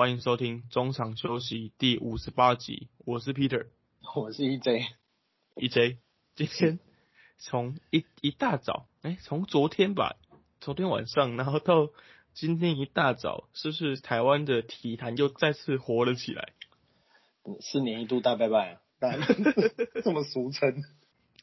欢迎收听中场休息第五十八集，我是 Peter，我是 EJ。EJ，今天从一一大早，哎、从昨天吧，昨天晚上，然后到今天一大早，是不是台湾的体坛又再次活了起来？四年一度大拜拜啊，当然这么俗称。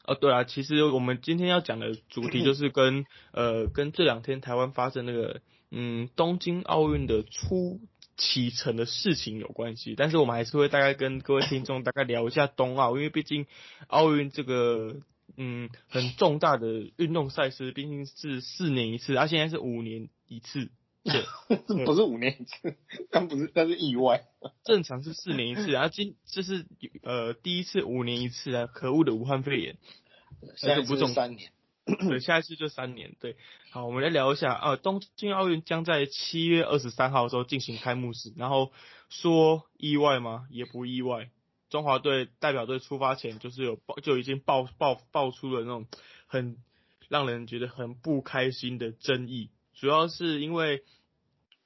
哦，对啊，其实我们今天要讲的主题就是跟呃跟这两天台湾发生那个嗯东京奥运的初启程的事情有关系，但是我们还是会大概跟各位听众大概聊一下冬奥，因为毕竟奥运这个嗯很重大的运动赛事，毕竟是四年一次，啊现在是五年一次，对，这不是五年一次，但不是，但是意外。正常是四年一次，啊今这是呃第一次五年一次啊，可恶的武汉肺炎。现在不重是三年，对，下一次就三年。对，好，我们来聊一下啊，东京奥运将在七月二十三号的时候进行开幕式，然后说意外吗？也不意外。中华队代表队出发前就是有爆，就已经爆爆爆出了那种很让人觉得很不开心的争议，主要是因为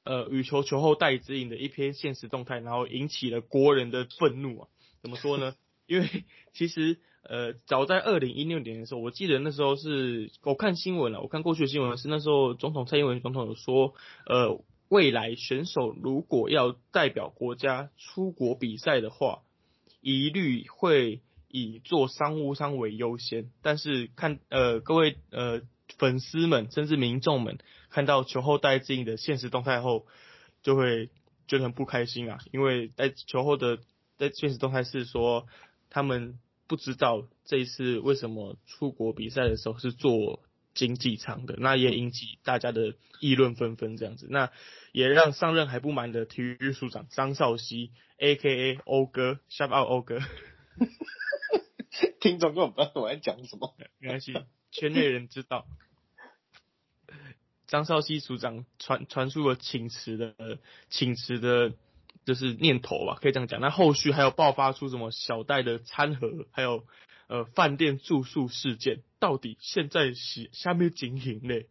呃羽球球后戴指引的一篇现实动态，然后引起了国人的愤怒啊。怎么说呢？因为其实呃，早在二零一六年的时候，我记得那时候是我看新闻了，我看过去的新闻是那时候总统蔡英文总统有说，呃，未来选手如果要代表国家出国比赛的话，一律会以做商务舱为优先。但是看呃各位呃粉丝们甚至民众们看到球后戴资颖的现实动态后，就会觉得很不开心啊，因为在球后的在现实动态是说他们不知道这一次为什么出国比赛的时候是坐经济舱的，那也引起大家的议论纷纷这样子，那也让上任还不满的体育署长张少熙 （A.K.A. 欧哥 ），shout out 欧哥，听众根本不知道我在讲什么。没关系，圈内人知道。张少熙署长传传出了请辞的请辞的，就是念头吧，可以这样讲。那后续还有爆发出什么小戴的餐盒，还有呃饭店住宿事件，到底现在是下面情形嘞？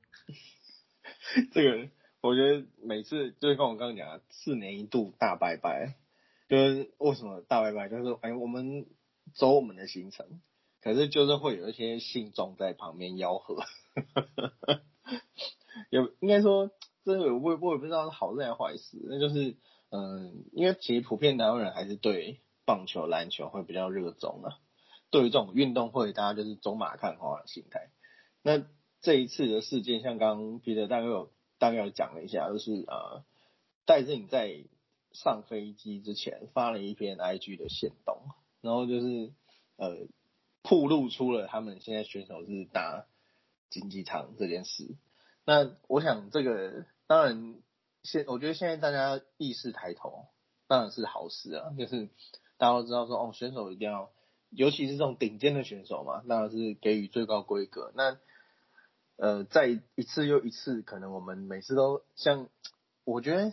这个我觉得每次就是跟我刚刚讲的，四年一度大拜拜，就是为什么大拜拜，就是哎，我们走我们的行程，可是就是会有一些信众在旁边吆喝，有应该说这个我也我也不知道是好事还是坏事，那就是嗯，因为其实普遍台湾人还是对棒球、篮球会比较热衷啊，对于这种运动会，大家就是走马看花的心态。那这一次的事件，像刚刚彼得大概有大概有讲了一下，就是呃，戴志颖在上飞机之前发了一篇 IG 的线动，然后就是呃，曝露出了他们现在选手是打经济舱这件事。那我想这个当然现我觉得现在大家意识抬头，当然是好事啊，就是大家都知道说哦，选手一定要，尤其是这种顶尖的选手嘛，当然是给予最高规格。那呃，在一次又一次，可能我们每次都像，我觉得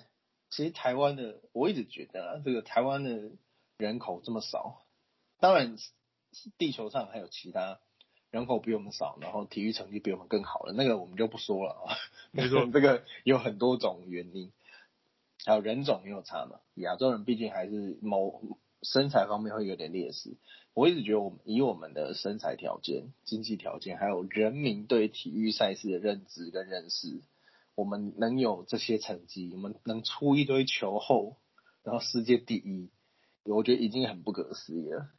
其实台湾的，我一直觉得啊，这个台湾的人口这么少，当然地球上还有其他人口比我们少，然后体育成绩比我们更好了，那个我们就不说了啊。没错 这个有很多种原因，还有人种也有差嘛。亚洲人毕竟还是某身材方面会有点劣势。我一直觉得，我们以我们的身材条件、经济条件，还有人民对体育赛事的认知跟认识，我们能有这些成绩，我们能出一堆球后，然后世界第一，我觉得已经很不可思议了。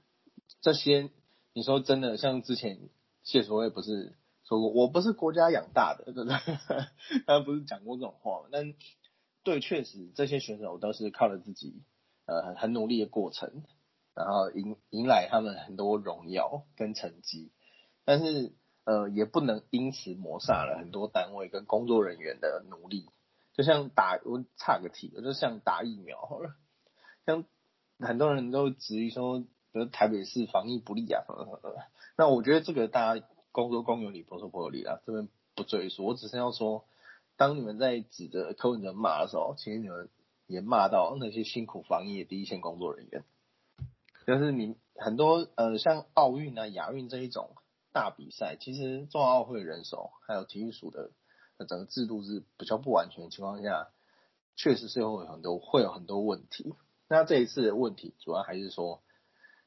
这些你说真的，像之前谢淑薇不是说过，我不是国家养大的，对不对？他不是讲过这种话吗？但对，确实这些选手都是靠着自己呃很努力的过程。然后迎迎来他们很多荣耀跟成绩，但是呃也不能因此抹杀了很多单位跟工作人员的努力。就像打我岔个题，就像打疫苗好了，像很多人都质疑说，比如台北市防疫不力啊什么什么的。那我觉得这个大家公说公有理，婆说婆有理啦，这边不赘述。我只是要说，当你们在指着柯文哲骂的时候，其实你们也骂到那些辛苦防疫的第一线工作人员。就是你很多呃，像奥运啊、亚运这一种大比赛，其实中奥会人手还有体育署的整个制度是比较不完全的情况下，确实是会有很多会有很多问题。那这一次的问题主要还是说，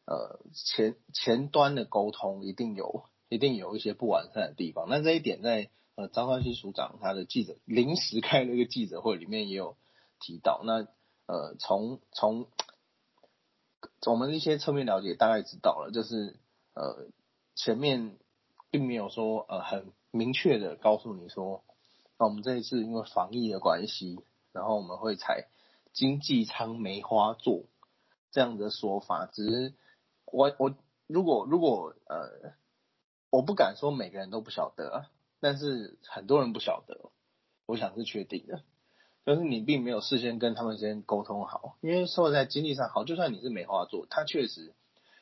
呃，前前端的沟通一定有一定有一些不完善的地方。那这一点在呃张冠希署长他的记者临时开了一个记者会里面也有提到。那呃从从我们一些侧面了解，大概知道了，就是呃前面并没有说呃很明确的告诉你说，那我们这一次因为防疫的关系，然后我们会采经济舱梅花座这样的说法。只是我我如果如果呃我不敢说每个人都不晓得，但是很多人不晓得，我想是确定的。就是你并没有事先跟他们先沟通好，因为说在经济上好，就算你是梅花座，他确实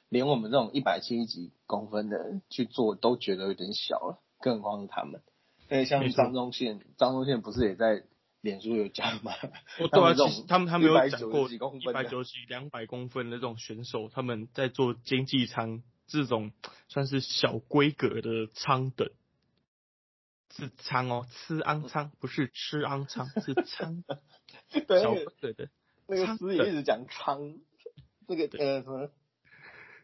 连我们这种一百七十几公分的去做都觉得有点小了，更何况是他们。因为像张忠宪，张忠宪不是也在脸书有讲吗？对啊，其实他们他们有讲过一百九十几、两百公分的这种选手，他们在做经济舱这种 算是小规格的舱等。是仓哦，吃安仓不是吃安仓，是仓。对，对对，那个词也一直讲仓，那个呃什么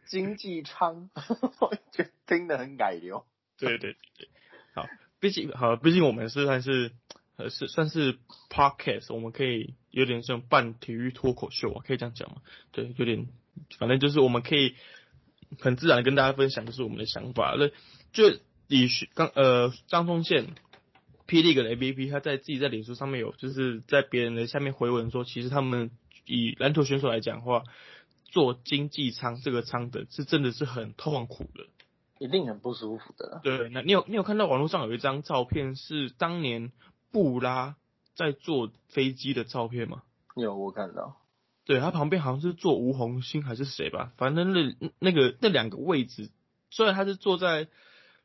经济舱，我觉得听得很改流。对对对对，好，毕竟好，毕竟我们是算是呃是算是 podcast，我们可以有点像半体育脱口秀啊，可以这样讲吗？对，有点，反正就是我们可以很自然跟大家分享，就是我们的想法那就。以刚呃张宗宪霹雳的 A P P，他在自己在脸书上面有，就是在别人的下面回文说，其实他们以篮球选手来讲话，做经济舱这个舱的是真的是很痛苦的，一定很不舒服的。对，那你有你有看到网络上有一张照片，是当年布拉在坐飞机的照片吗？有，我看到。对他旁边好像是坐吴红星还是谁吧，反正那那个那两个位置，虽然他是坐在。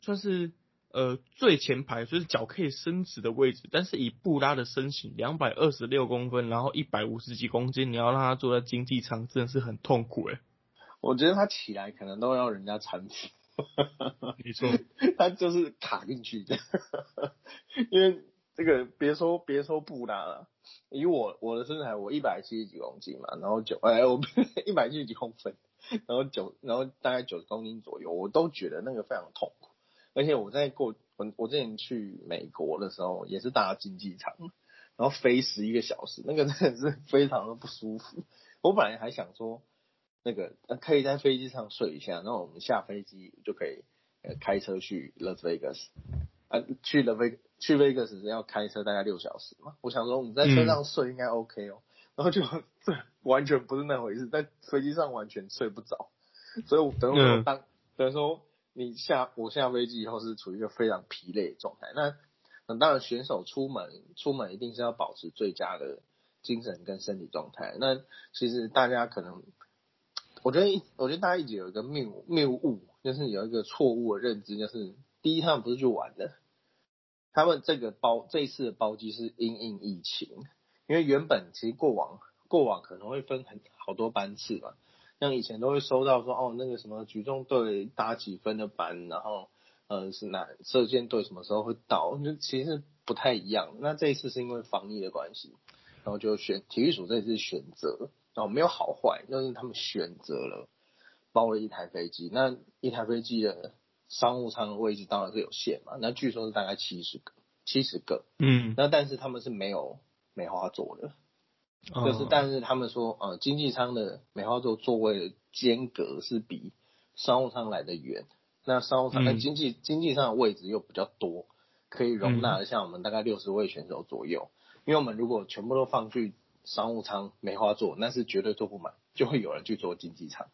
算是呃最前排，就是脚可以伸直的位置。但是以布拉的身形，两百二十六公分，然后一百五十几公斤，你要让他坐在经济舱，真的是很痛苦哎。我觉得他起来可能都要人家搀扶。没错，他就是卡进去的。因为这个别说别说布拉了，以我我的身材，我一百七十几公斤嘛，然后九哎我 一百七十几公分，然后九然后大概九十公斤左右，我都觉得那个非常痛苦。而且我在过我我之前去美国的时候，也是搭经济舱，然后飞十一个小时，那个真的是非常的不舒服。我本来还想说，那个可以在飞机上睡一下，然后我们下飞机就可以呃开车去 Las Vegas 啊，去 Las Vegas 去 Vegas 要开车大概六小时嘛。我想说我们在车上睡应该 OK 哦，然后就 这完全不是那回事，在飞机上完全睡不着，所以我等我当等于说。你下我下飞机以后是处于一个非常疲累的状态。那那当然选手出门出门一定是要保持最佳的精神跟身体状态。那其实大家可能，我觉得我觉得大家一直有一个谬谬误，就是有一个错误的认知，就是第一他们不是去玩的，他们这个包这一次的包机是因应疫情，因为原本其实过往过往可能会分很好多班次嘛。像以前都会收到说哦，那个什么举重队打几分的班，然后呃是哪射箭队什么时候会到，就其实不太一样。那这一次是因为防疫的关系，然后就选体育署这次选择，然后没有好坏，就是他们选择了包了一台飞机。那一台飞机的商务舱的位置当然是有限嘛，那据说是大概七十个，七十个，嗯，那但是他们是没有梅花座的。就是，但是他们说，呃，经济舱的梅花座座位的间隔是比商务舱来的远。那商务舱、那经济经济舱的位置又比较多，可以容纳像我们大概六十位选手左右。因为我们如果全部都放去商务舱梅花座，那是绝对坐不满，就会有人去坐经济舱。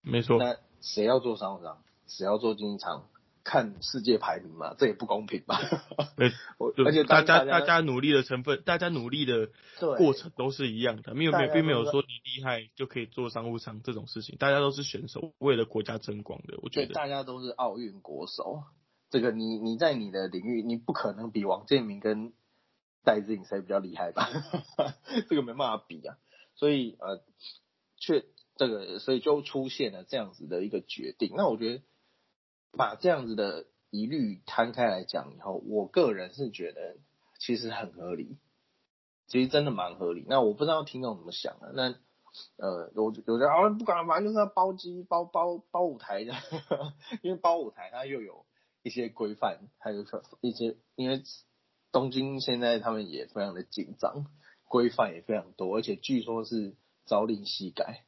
没错。那谁要坐商务舱？谁要做经济舱？看世界排名嘛，这也不公平吧？对，而且大家大家努力的成分，大家努力的过程都是一样的，没有没有并没有说你厉害就可以做商务舱这种事情，大家都是选手，为了国家争光的。我觉得大家都是奥运国手，这个你你在你的领域，你不可能比王建民跟戴志颖谁比较厉害吧？这个没办法比啊，所以呃，却这个所以就出现了这样子的一个决定。那我觉得。把这样子的疑虑摊开来讲以后，我个人是觉得其实很合理。其实真的蛮合理。那我不知道听众怎么想的，那呃，我我觉得啊，不管，反正就是要包机、包包包舞台的，因为包舞台它又有一些规范，还有一些，因为东京现在他们也非常的紧张，规范也非常多，而且据说是朝令夕改，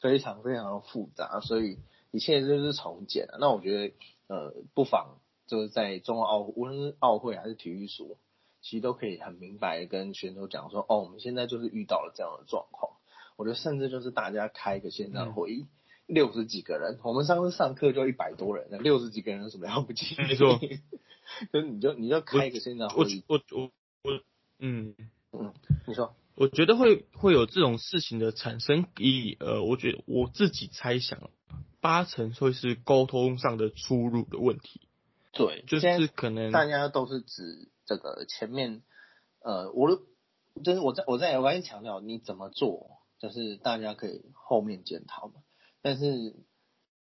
非常非常的复杂，所以一切就是重建啊。那我觉得呃，不妨就是在中奥无论是奥会还是体育署，其实都可以很明白跟选手讲说，哦，我们现在就是遇到了这样的状况。我觉得甚至就是大家开个线上会议，六十几个人，我们上次上课就一百多人，那六十几个人有什么了不起？没错，就你就你就开一个线上会议，我我我嗯嗯，你说，我觉得会会有这种事情的产生，以呃，我觉得我自己猜想，八成会是沟通上的出入的问题。对，就是可能大家都是指这个前面，呃，我的就是我在我在我跟你强调你怎么做。就是大家可以后面检讨嘛，但是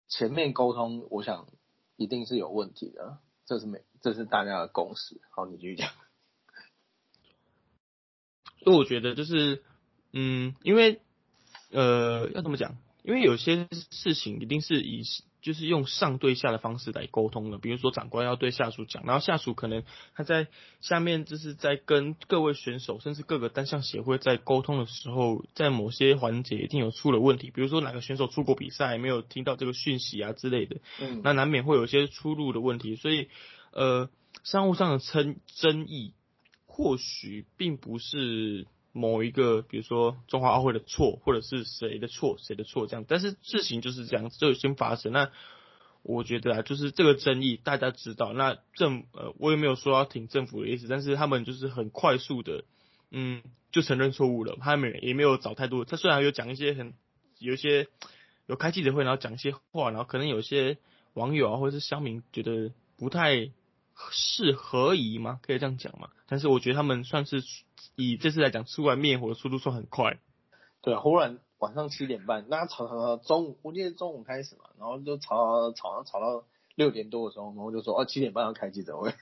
前面沟通，我想一定是有问题的，这是没，这是大家的共识。好，你继续讲。所以我觉得就是，嗯，因为呃，要怎么讲？因为有些事情一定是以。就是用上对下的方式来沟通的，比如说长官要对下属讲，然后下属可能他在下面就是在跟各位选手，甚至各个单项协会在沟通的时候，在某些环节一定有出了问题，比如说哪个选手出国比赛没有听到这个讯息啊之类的，嗯，那难免会有一些出入的问题，所以呃，商务上的争争议或许并不是。某一个，比如说中华奥会的错，或者是谁的错，谁的错这样，但是事情就是这样，就先发生。那我觉得啊，就是这个争议大家知道，那政呃，我也没有说要挺政府的意思，但是他们就是很快速的，嗯，就承认错误了，他们也没有找太多。他虽然有讲一些很有一些有开记者会，然后讲一些话，然后可能有些网友啊或者是乡民觉得不太适合宜吗？可以这样讲吗？但是我觉得他们算是。以这次来讲，出来灭火的速度算很快。对，忽然晚上七点半，那吵吵吵中午，我记得中午开始嘛，然后就吵吵吵吵到六点多的时候，然后就说哦七点半要开记者会，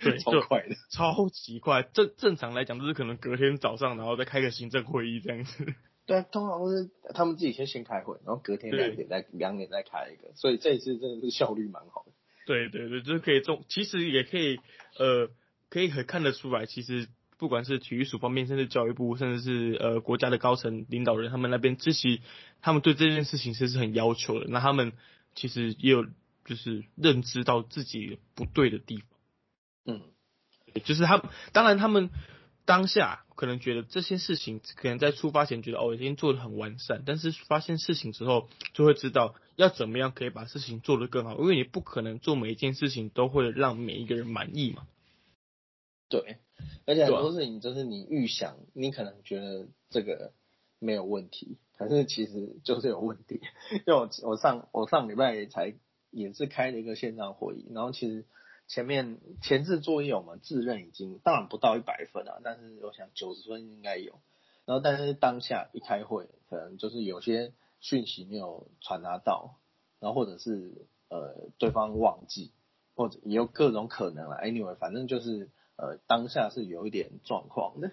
对，超快的，超级快。正正常来讲，就是可能隔天早上，然后再开个行政会议这样子。对啊，通常都是他们自己先先开会，然后隔天两点再两点再开一个，所以这一次真的是效率蛮好的。对对对，就是可以中，其实也可以呃，可以很看得出来，其实。不管是体育署方面，甚至教育部，甚至是呃国家的高层领导人，他们那边其实，他们对这件事情其实是很要求的。那他们其实也有就是认知到自己不对的地方，嗯，就是他当然他们当下可能觉得这些事情可能在出发前觉得哦已经做的很完善，但是发现事情之后就会知道要怎么样可以把事情做得更好，因为你不可能做每一件事情都会让每一个人满意嘛。对，而且很多事情就是你预想，你可能觉得这个没有问题，可是其实就是有问题。因为我我上我上礼拜才也是开了一个线上会议，然后其实前面前置作业我们自认已经当然不到一百分啊，但是我想九十分应该有。然后但是当下一开会，可能就是有些讯息没有传达到，然后或者是呃对方忘记，或者也有各种可能了。Anyway，反正就是。呃，当下是有一点状况的，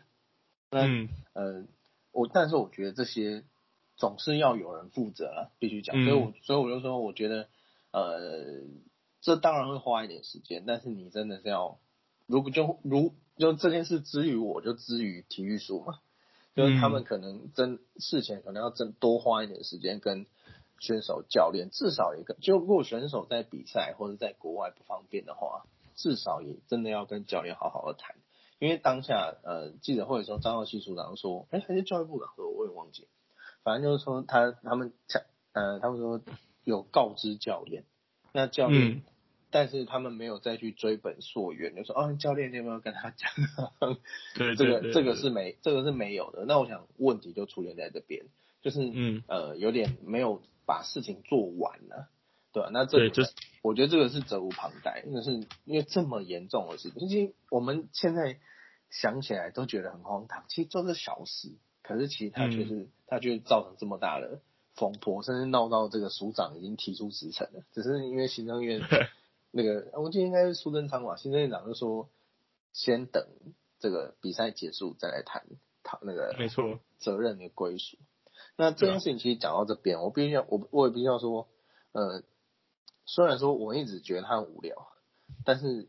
嗯，呃，我但是我觉得这些总是要有人负责了，必须讲，所以我所以我就说，我觉得，呃，这当然会花一点时间，但是你真的是要，如果就如就这件事之于我就之于体育署嘛，就是他们可能真事前可能要真多花一点时间跟选手教练，至少一个，就如果选手在比赛或者在国外不方便的话。至少也真的要跟教练好好的谈，因为当下呃记者会的时候，张浩熙署长说，哎还是教育部长说，我也忘记，反正就是说他他们讲呃他们说有告知教练，那教练，但是他们没有再去追本溯源，就说哦教练你有没有跟他讲？对，这个这个是没这个是没有的。那我想问题就出现在这边，就是嗯呃有点没有把事情做完了。对吧，那这就我觉得这个是责无旁贷，就是因为这么严重的事情，其实我们现在想起来都觉得很荒唐，其实都是小事，可是其实它却是它却造成这么大的风波，甚至闹到这个署长已经提出辞呈了，只是因为行政院 那个，我记得应该是苏贞昌吧，行政院长就说先等这个比赛结束再来谈谈那个没错，责任的归属。那这件事情其实讲到这边，我必须要我我也必须要说，呃，虽然说我一直觉得他很无聊，但是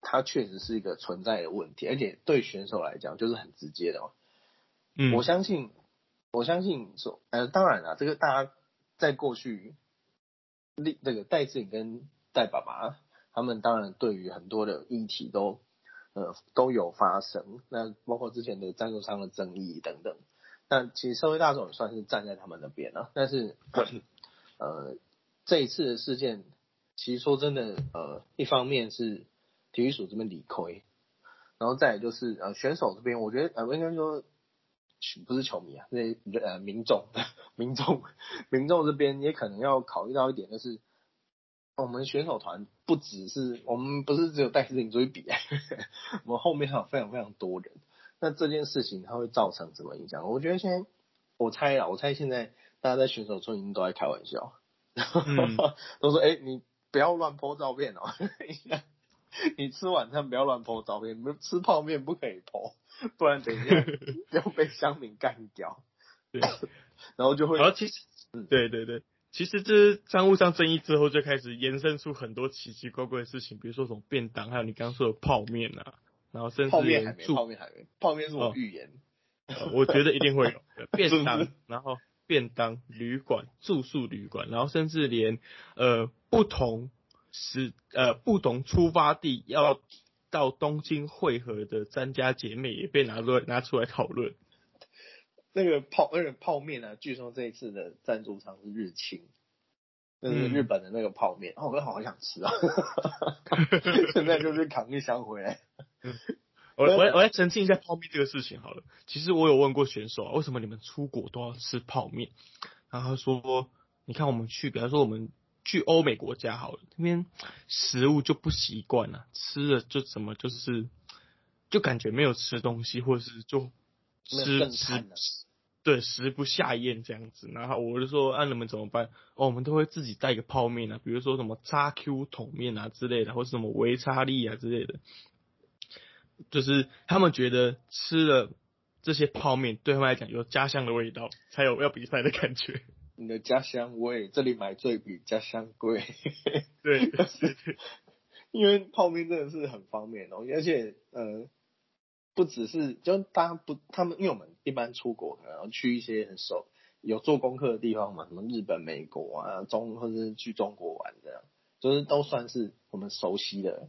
他确实是一个存在的问题，而且对选手来讲就是很直接的嘛。嗯，我相信，我相信说，呃，当然了，这个大家在过去，那那个戴志颖跟代爸爸他们当然对于很多的议题都，呃，都有发生，那包括之前的赞助商的争议等等。那其实社会大众也算是站在他们那边了，但是，呃，这一次的事件，其实说真的，呃，一方面是体育署这边理亏，然后再来就是呃选手这边，我觉得呃应该说。不是球迷啊，那呃民众，民众，民众这边也可能要考虑到一点，就是我们选手团不只是我们不是只有带自行车比，我们后面还有非常非常多人。那这件事情它会造成什么影响？我觉得现在我猜啊，我猜现在大家在选手村已经都在开玩笑，都说哎你不要乱 po 照片哦，你吃晚餐不要乱 po 照片，你吃泡面不可以 po。不然等一下要被乡民干掉，对，然后就会。然后其实，对对对，其实这商务上争议之后，就开始延伸出很多奇奇怪怪的事情，比如说什么便当，还有你刚刚说的泡面啊，然后甚至泡面还没，泡面还没，泡面是我预言，我觉得一定会有便当，然后便当旅馆住宿旅馆，然后甚至连呃不同时呃不同出发地要。到东京汇合的三家姐妹也被拿出来拿出来讨论。那个泡那个泡面呢？据说这一次的赞助商是日清，就是日本的那个泡面。哦，我好想吃啊！现在就是扛一箱回来。我 我我来澄清一下泡面这个事情好了。其实我有问过选手啊，为什么你们出国都要吃泡面？然后他说：“你看我们去，比方说我们。”去欧美国家好了，那边食物就不习惯了，吃了就怎么就是，就感觉没有吃东西，或者是就吃吃，对食不下咽这样子。然后我就说，那你们怎么办？哦，我们都会自己带一个泡面啊，比如说什么叉 Q 桶面啊之类的，或是什么维叉利啊之类的，就是他们觉得吃了这些泡面对他们来讲有家乡的味道，才有要比赛的感觉。你的家乡味，这里买最比家乡贵。对，因为泡面真的是很方便哦，而且呃，不只是就大家不他们，因为我们一般出国，然后去一些很熟有做功课的地方嘛，什么日本、美国啊，中或者是去中国玩这样，就是都算是我们熟悉的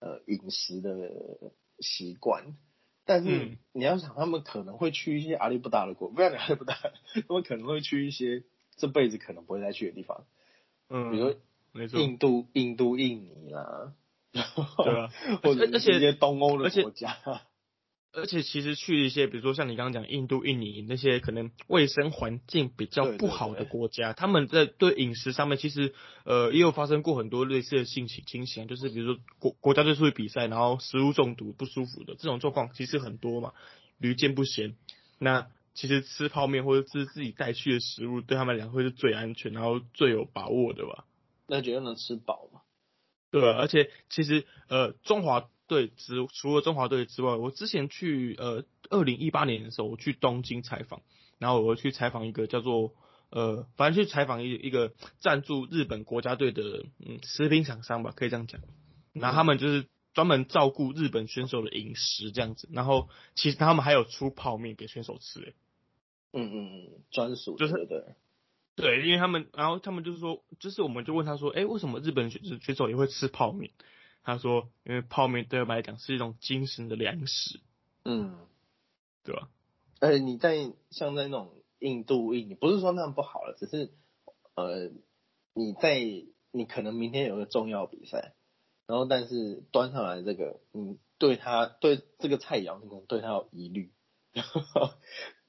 呃饮食的习惯。但是你要想，他们可能会去一些阿里不达的国，不要讲阿里不达，他们可能会去一些。这辈子可能不会再去的地方，嗯，比如说印度、印度、印尼啦，对啊，或者一些东欧的国家。而且其实去一些，比如说像你刚刚讲印度、印尼那些可能卫生环境比较不好的国家，他们在对饮食上面其实呃也有发生过很多类似的性情情形，就是比如说国国家队出去比赛，然后食物中毒不舒服的这种状况其实很多嘛，屡见不鲜。那其实吃泡面或者吃自己带去的食物，对他们来讲会是最安全，然后最有把握的吧？那绝对能吃饱嘛？对，而且其实呃，中华队之除了中华队之外，我之前去呃二零一八年的时候，我去东京采访，然后我去采访一个叫做呃，反正去采访一一个赞助日本国家队的嗯食品厂商吧，可以这样讲。然后他们就是专门照顾日本选手的饮食这样子，然后其实他们还有出泡面给选手吃诶。嗯嗯嗯，专属就是对，对，因为他们，然后他们就是说，就是我们就问他说，哎，为什么日本选选手也会吃泡面？他说，因为泡面对我们来讲是一种精神的粮食。嗯，对吧？呃，你在像在那种印度印，你不是说那样不好了，只是呃，你在你可能明天有个重要比赛，然后但是端上来这个，你对他对这个菜肴，你可能对他有疑虑。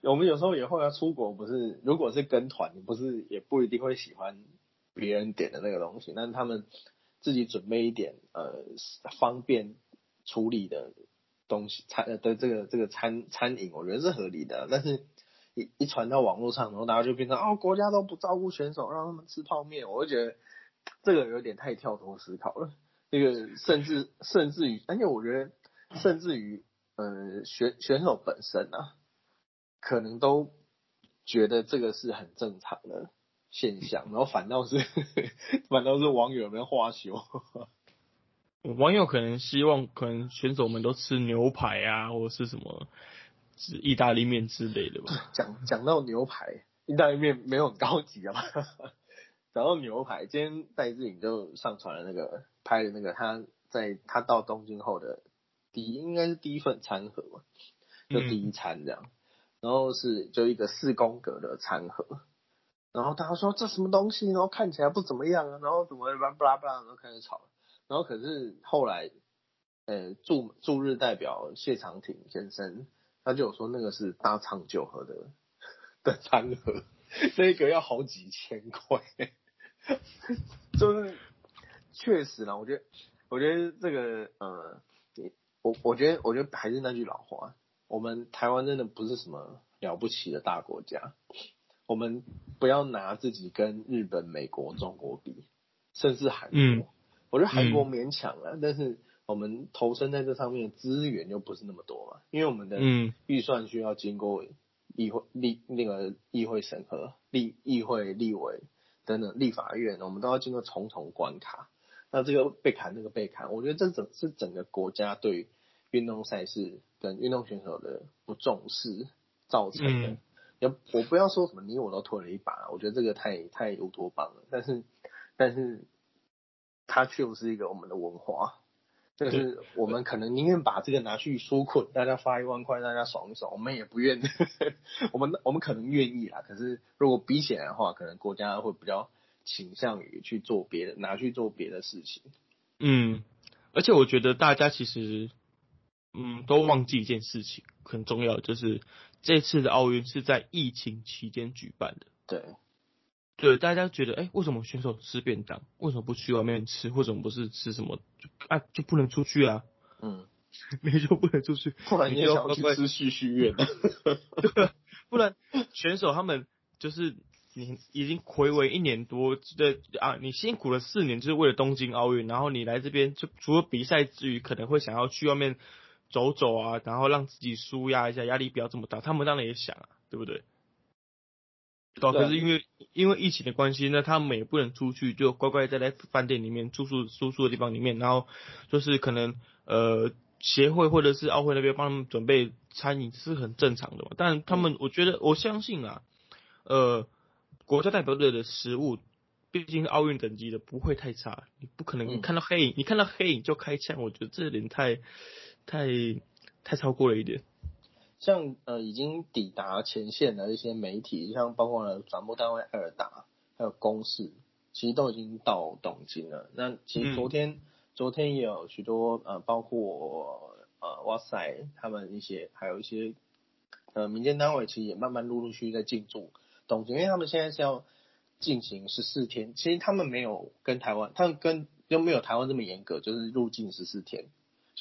我们有时候也会要出国，不是？如果是跟团，你不是也不一定会喜欢别人点的那个东西。但是他们自己准备一点呃方便处理的东西餐的这个这个餐餐饮，我觉得是合理的。但是一一传到网络上，然后大家就变成哦，国家都不照顾选手，让他们吃泡面，我就觉得这个有点太跳脱思考了。那个甚至甚至于，而且我觉得甚至于呃选选手本身啊，可能都觉得这个是很正常的现象，然后反倒是反倒是网友们花羞。网友可能希望，可能选手们都吃牛排啊，或者是什么，意大利面之类的吧。讲讲到牛排，意大利面没有很高级啊。讲到牛排，今天戴志颖就上传了那个拍的那个他在他到东京后的第一，应该是第一份餐盒嘛，就第一餐这样。然后是就一个四宫格的餐盒，然后大家说这什么东西，然后看起来不怎么样啊，然后怎么巴拉巴拉巴拉，然后开始吵。然后可是后来，呃，驻驻日代表谢长廷先生，他就有说那个是大仓酒盒的的餐盒，那个要好几千块，就是确实啦，我觉得，我觉得这个，呃，我我觉得，我觉得还是那句老话，我们台湾真的不是什么了不起的大国家，我们不要拿自己跟日本、美国、中国比，甚至韩国。我觉得韩国勉强了，但是我们投身在这上面的资源又不是那么多嘛，因为我们的预算需要经过议会立那个议会审核、立议会立委等等立法院，我们都要经过重重关卡。那这个被砍，那个被砍，我觉得这整是整个国家对运动赛事跟运动选手的不重视造成的。要我不要说什么你我都推了一把，我觉得这个太太乌托邦了。但是但是。它却不是一个我们的文化，就是我们可能宁愿把这个拿去纾困，大家发一万块，大家爽一爽，我们也不愿，我们我们可能愿意啦。可是如果比起来的话，可能国家会比较倾向于去做别的，拿去做别的事情。嗯，而且我觉得大家其实，嗯，都忘记一件事情，很重要，就是这次的奥运是在疫情期间举办的。对。对，大家觉得，哎，为什么选手吃便当？为什么不去外面吃？为什么不是吃什么？啊，就不能出去啊？嗯，没说不能出去，不然你也想去吃旭旭苑？不然选手他们就是你已经回违一年多的啊，你辛苦了四年，就是为了东京奥运，然后你来这边就除了比赛之余，可能会想要去外面走走啊，然后让自己舒压一下，压力不要这么大。他们当然也想啊，对不对？对，可是因为因为疫情的关系，那他们也不能出去，就乖乖待在饭店里面住宿住宿的地方里面，然后就是可能呃协会或者是奥会那边帮他们准备餐饮是很正常的嘛。但他们我觉得我相信啊，呃国家代表队的食物毕竟是奥运等级的，不会太差。你不可能看到黑影，你看到黑影就开枪，我觉得这点太太太超过了一点。像呃已经抵达前线的一些媒体，像包括了转播单位尔达，还有公视，其实都已经到东京了。那其实昨天昨天也有许多呃，包括呃哇塞他们一些，还有一些呃民间单位，其实也慢慢陆陆续续在进驻东京，因为他们现在是要进行十四天。其实他们没有跟台湾，他们跟又没有台湾这么严格，就是入境十四天，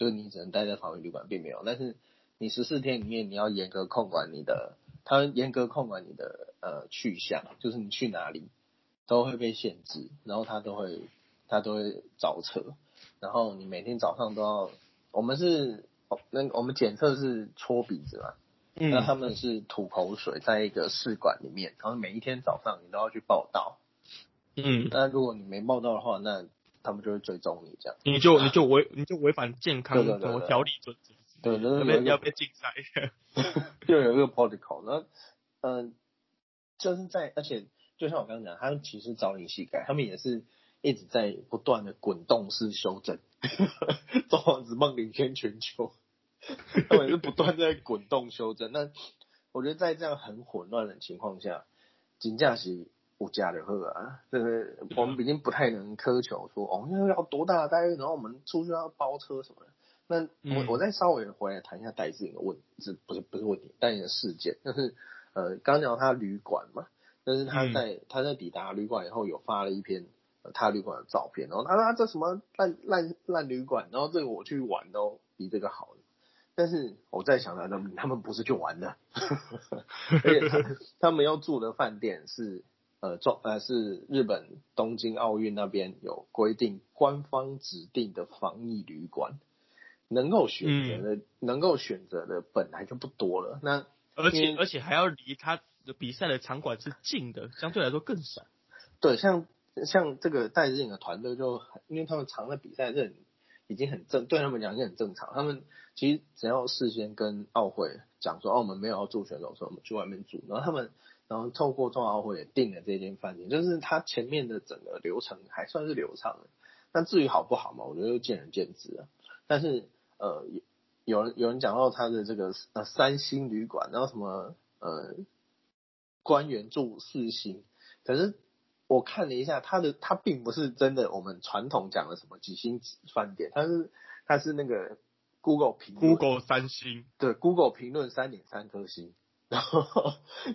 就是你只能待在防疫旅馆，并没有，但是。你十四天里面，你要严格控管你的，他严格控管你的呃去向，就是你去哪里都会被限制，然后他都会他都会找车，然后你每天早上都要，我们是那我们检测是搓鼻子嘛，那他们是吐口水在一个试管里面，然后每一天早上你都要去报道，嗯，那如果你没报道的话，那他们就会追踪你这样，你就你就违你就违反健康什么条例准则。对，就是要要被禁赛，又有一个 protocol，那嗯，就是在，而且就像我刚刚讲，他们其实找你膝盖，他们也是一直在不断的滚动式修正，中华子梦领先全球，他们是不断在滚动修正。那我觉得在这样很混乱的情况下，金价是无价的喝啊，就是我们已经不太能苛求说哦，要要多大的待遇，然后我们出去要包车什么的。那我我再稍微回来谈一下戴志颖的问题，不是不是问题，戴颖的事件，就是呃刚讲他旅馆嘛，但是他在他在抵达旅馆以后有发了一篇他旅馆的照片，然后他说这什么烂烂烂旅馆，然后这个我去玩都比这个好，但是我在想他们他们不是去玩的，而且他他们要住的饭店是呃中呃是日本东京奥运那边有规定官方指定的防疫旅馆。能够选择的，能够选择的本来就不多了。那而且而且还要离他的比赛的场馆是近的，相对来说更少。对，像像这个戴志颖的团队就，因为他们常在比赛这已经很正，对他们讲也很正常。他们其实只要事先跟奥会讲说，哦，我们没有要住选手说，我们去外面住。然后他们，然后透过中奥会订了这间饭店，就是它前面的整个流程还算是流畅的。那至于好不好嘛，我觉得见仁见智啊。但是呃，有人有人讲到他的这个呃三星旅馆，然后什么呃官员住四星，可是。我看了一下，它的它并不是真的我们传统讲的什么几星级饭店，它是它是那个 Google 评 Google 三星，对 Google 评论三点三颗星，然后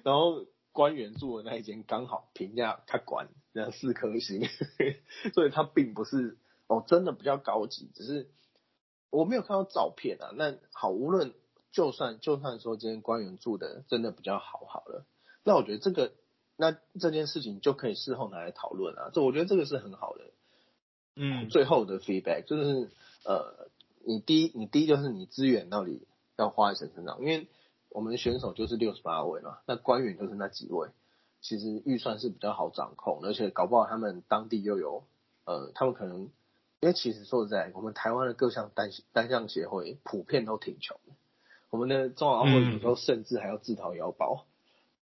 然后官员住的那一间刚好评价他管那四颗星，所以它并不是哦真的比较高级，只是我没有看到照片啊。那好，无论就算就算说今天官员住的真的比较好好了，那我觉得这个。那这件事情就可以事后拿来讨论啊，这我觉得这个是很好的，嗯，最后的 feedback 就是呃，你第一你第一就是你资源到底要花在谁身上，因为我们选手就是六十八位嘛，那官员就是那几位，其实预算是比较好掌控，而且搞不好他们当地又有呃，他们可能因为其实说实在，我们台湾的各项单单项协会普遍都挺穷，我们的中奥会有时候甚至还要自掏腰包。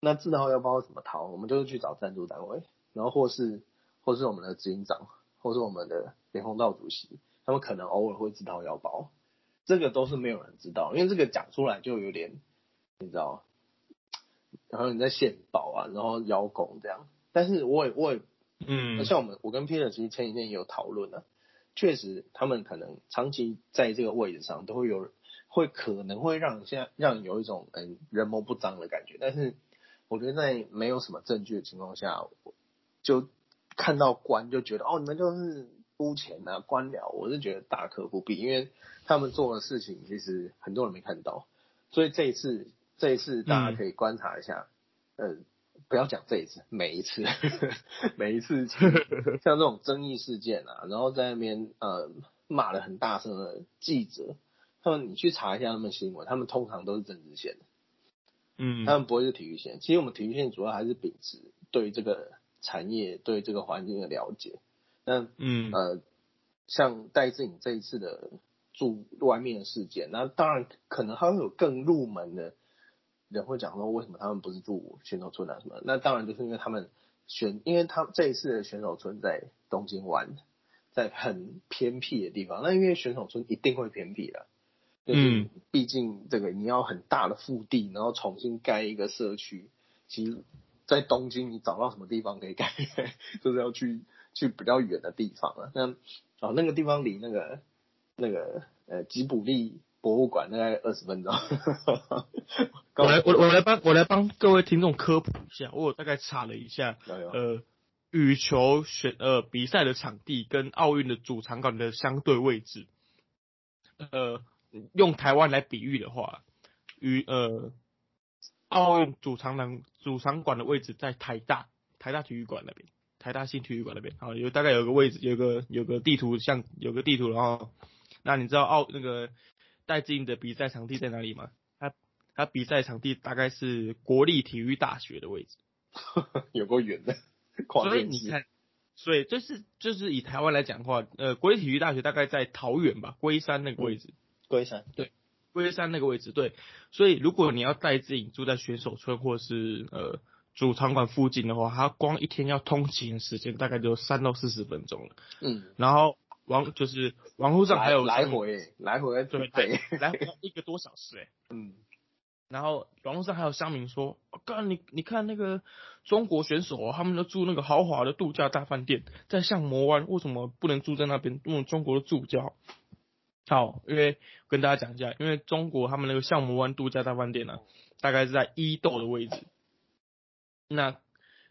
那自掏腰包怎么掏？我们就是去找赞助单位，然后或是或是我们的执行长，或是我们的联红道主席，他们可能偶尔会自掏腰包，这个都是没有人知道，因为这个讲出来就有点，你知道，然后你在献宝啊，然后邀功这样。但是我也我也，嗯，像我们我跟 Peter 其实前几天也有讨论啊，确实他们可能长期在这个位置上都会有，会可能会让现在让有一种嗯人谋不臧的感觉，但是。我觉得在没有什么证据的情况下，就看到官就觉得哦，你们就是污钱啊，官僚，我是觉得大可不必，因为他们做的事情其实很多人没看到，所以这一次这一次大家可以观察一下，呃，不要讲这一次，每一次 每一次 像这种争议事件啊，然后在那边呃骂的很大声的记者，他们你去查一下他们新闻，他们通常都是政治线的。嗯，他们不会是体育线。其实我们体育线主要还是秉持对这个产业、对这个环境的了解。那嗯呃，像戴志颖这一次的住外面的事件，那当然可能还会有更入门的人会讲说，为什么他们不是住选手村啊什么？那当然就是因为他们选，因为他这一次的选手村在东京湾，在很偏僻的地方。那因为选手村一定会偏僻的。就是毕竟这个你要很大的腹地，然后重新盖一个社区。其实，在东京你找到什么地方可以盖，就是要去去比较远的地方了。那哦，那个地方离那个那个呃吉卜力博物馆大概二十分钟。我来我我来帮我来帮各位听众科普一下，我大概查了一下，呃，羽球选呃比赛的场地跟奥运的主场馆的相对位置，呃。用台湾来比喻的话，与呃奥运主场馆主场馆的位置在台大台大体育馆那边，台大新体育馆那边，好有大概有个位置，有个有个地图像有个地图，然后那你知道奥那个戴志颖的比赛场地在哪里吗？他他比赛场地大概是国立体育大学的位置，有够远的，所以你看，所以就是就是以台湾来讲的话，呃国立体育大学大概在桃园吧，龟山那个位置。龟山对，龟山那个位置对，所以如果你要带自己住在选手村或是呃主场馆附近的话，他光一天要通勤的时间大概就三到四十分钟了。嗯，然后网就是网络上还有来回来回对来回一个多小时哎。嗯，然后网络上还有乡民说，刚你你看那个中国选手他们都住那个豪华的度假大饭店，在象魔湾，为什么不能住在那边？因为中国的住家好，因为跟大家讲一下，因为中国他们那个项目湾度假大饭店呢，大概是在伊豆的位置。那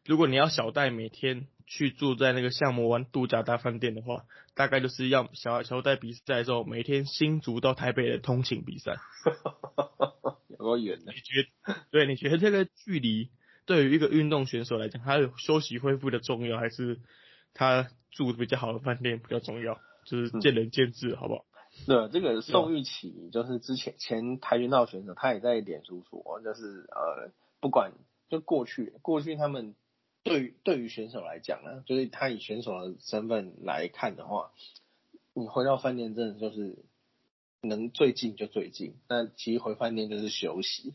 如果你要小戴每天去住在那个项目湾度假大饭店的话，大概就是要小小在比赛的时候，每天新竹到台北的通勤比赛。有多远呢？你觉对？你觉得这个距离对于一个运动选手来讲，他有休息恢复的重要，还是他住比较好的饭店比较重要？就是见仁见智，好不好？对，这个宋玉琪就是之前前跆拳道选手，他也在脸书说，就是呃，不管就过去过去他们对于对于选手来讲呢，就是他以选手的身份来看的话，你回到饭店真的就是能最近就最近，那其实回饭店就是休息，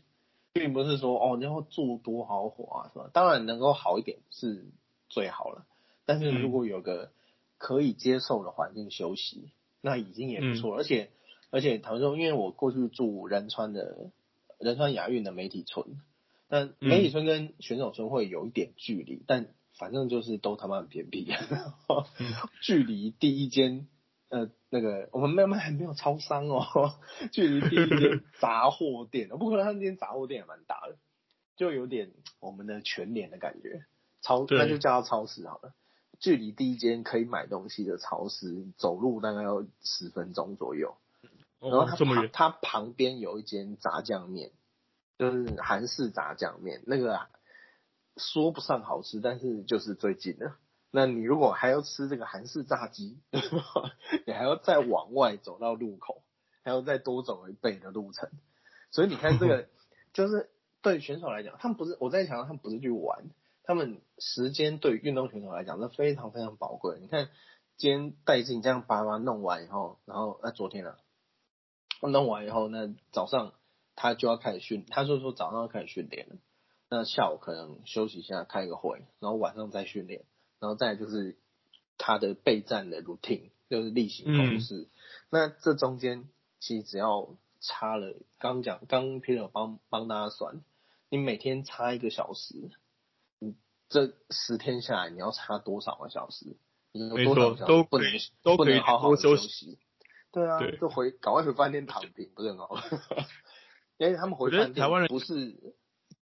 并不是说哦你要住多豪华是吧？当然能够好一点是最好了，但是如果有个可以接受的环境休息。那已经也不错，而且而且，唐说，因为我过去住仁川的仁川雅运的媒体村，但媒体村跟选手村会有一点距离，但反正就是都他妈很偏僻，距离第一间呃那个我们慢慢还没有超商哦，距离第一间杂货店，不过他那间杂货店也蛮大的，就有点我们的全联的感觉，超那就叫它超市好了。距离第一间可以买东西的超市走路大概要十分钟左右，然后它旁它旁边有一间炸酱面，就是韩式炸酱面，那个说不上好吃，但是就是最近的。那你如果还要吃这个韩式炸鸡，你还要再往外走到路口，还要再多走一倍的路程。所以你看这个，就是对选手来讲，他们不是我在想，他们不是去玩。他们时间对运动选手来讲是非常非常宝贵。你看，今天戴镜这样把把弄完以后，然后那昨天啊，弄完以后，那早上他就要开始训，他就说早上要开始训练了。那下午可能休息一下，开个会，然后晚上再训练，然后再就是他的备战的 routine，就是例行公事。那这中间其实只要差了，刚讲刚 Peter 帮帮大家算，你每天差一个小时。你这十天下来，你要差多少个小时？没错，都不能都不能好好休息。对啊，就回赶快回饭店躺平，不是很好？因为他们回饭店，台湾人不是，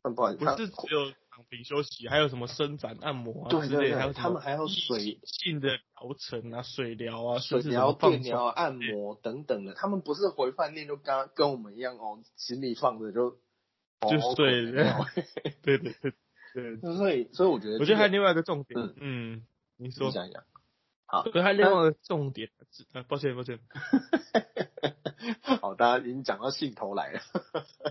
不好意思，不是只有躺平休息，还有什么伸展、按摩啊之类，还有他们还有水性的疗程啊，水疗啊，水疗、电疗、按摩等等的。他们不是回饭店就跟跟我们一样哦，行李放着就就睡，对对对。对，所以所以我觉得，我觉得还有另外一个重点，嗯，你说，讲一讲，好，对，还有另外一个重点，呃，抱歉抱歉，好，大家已经讲到兴头来了，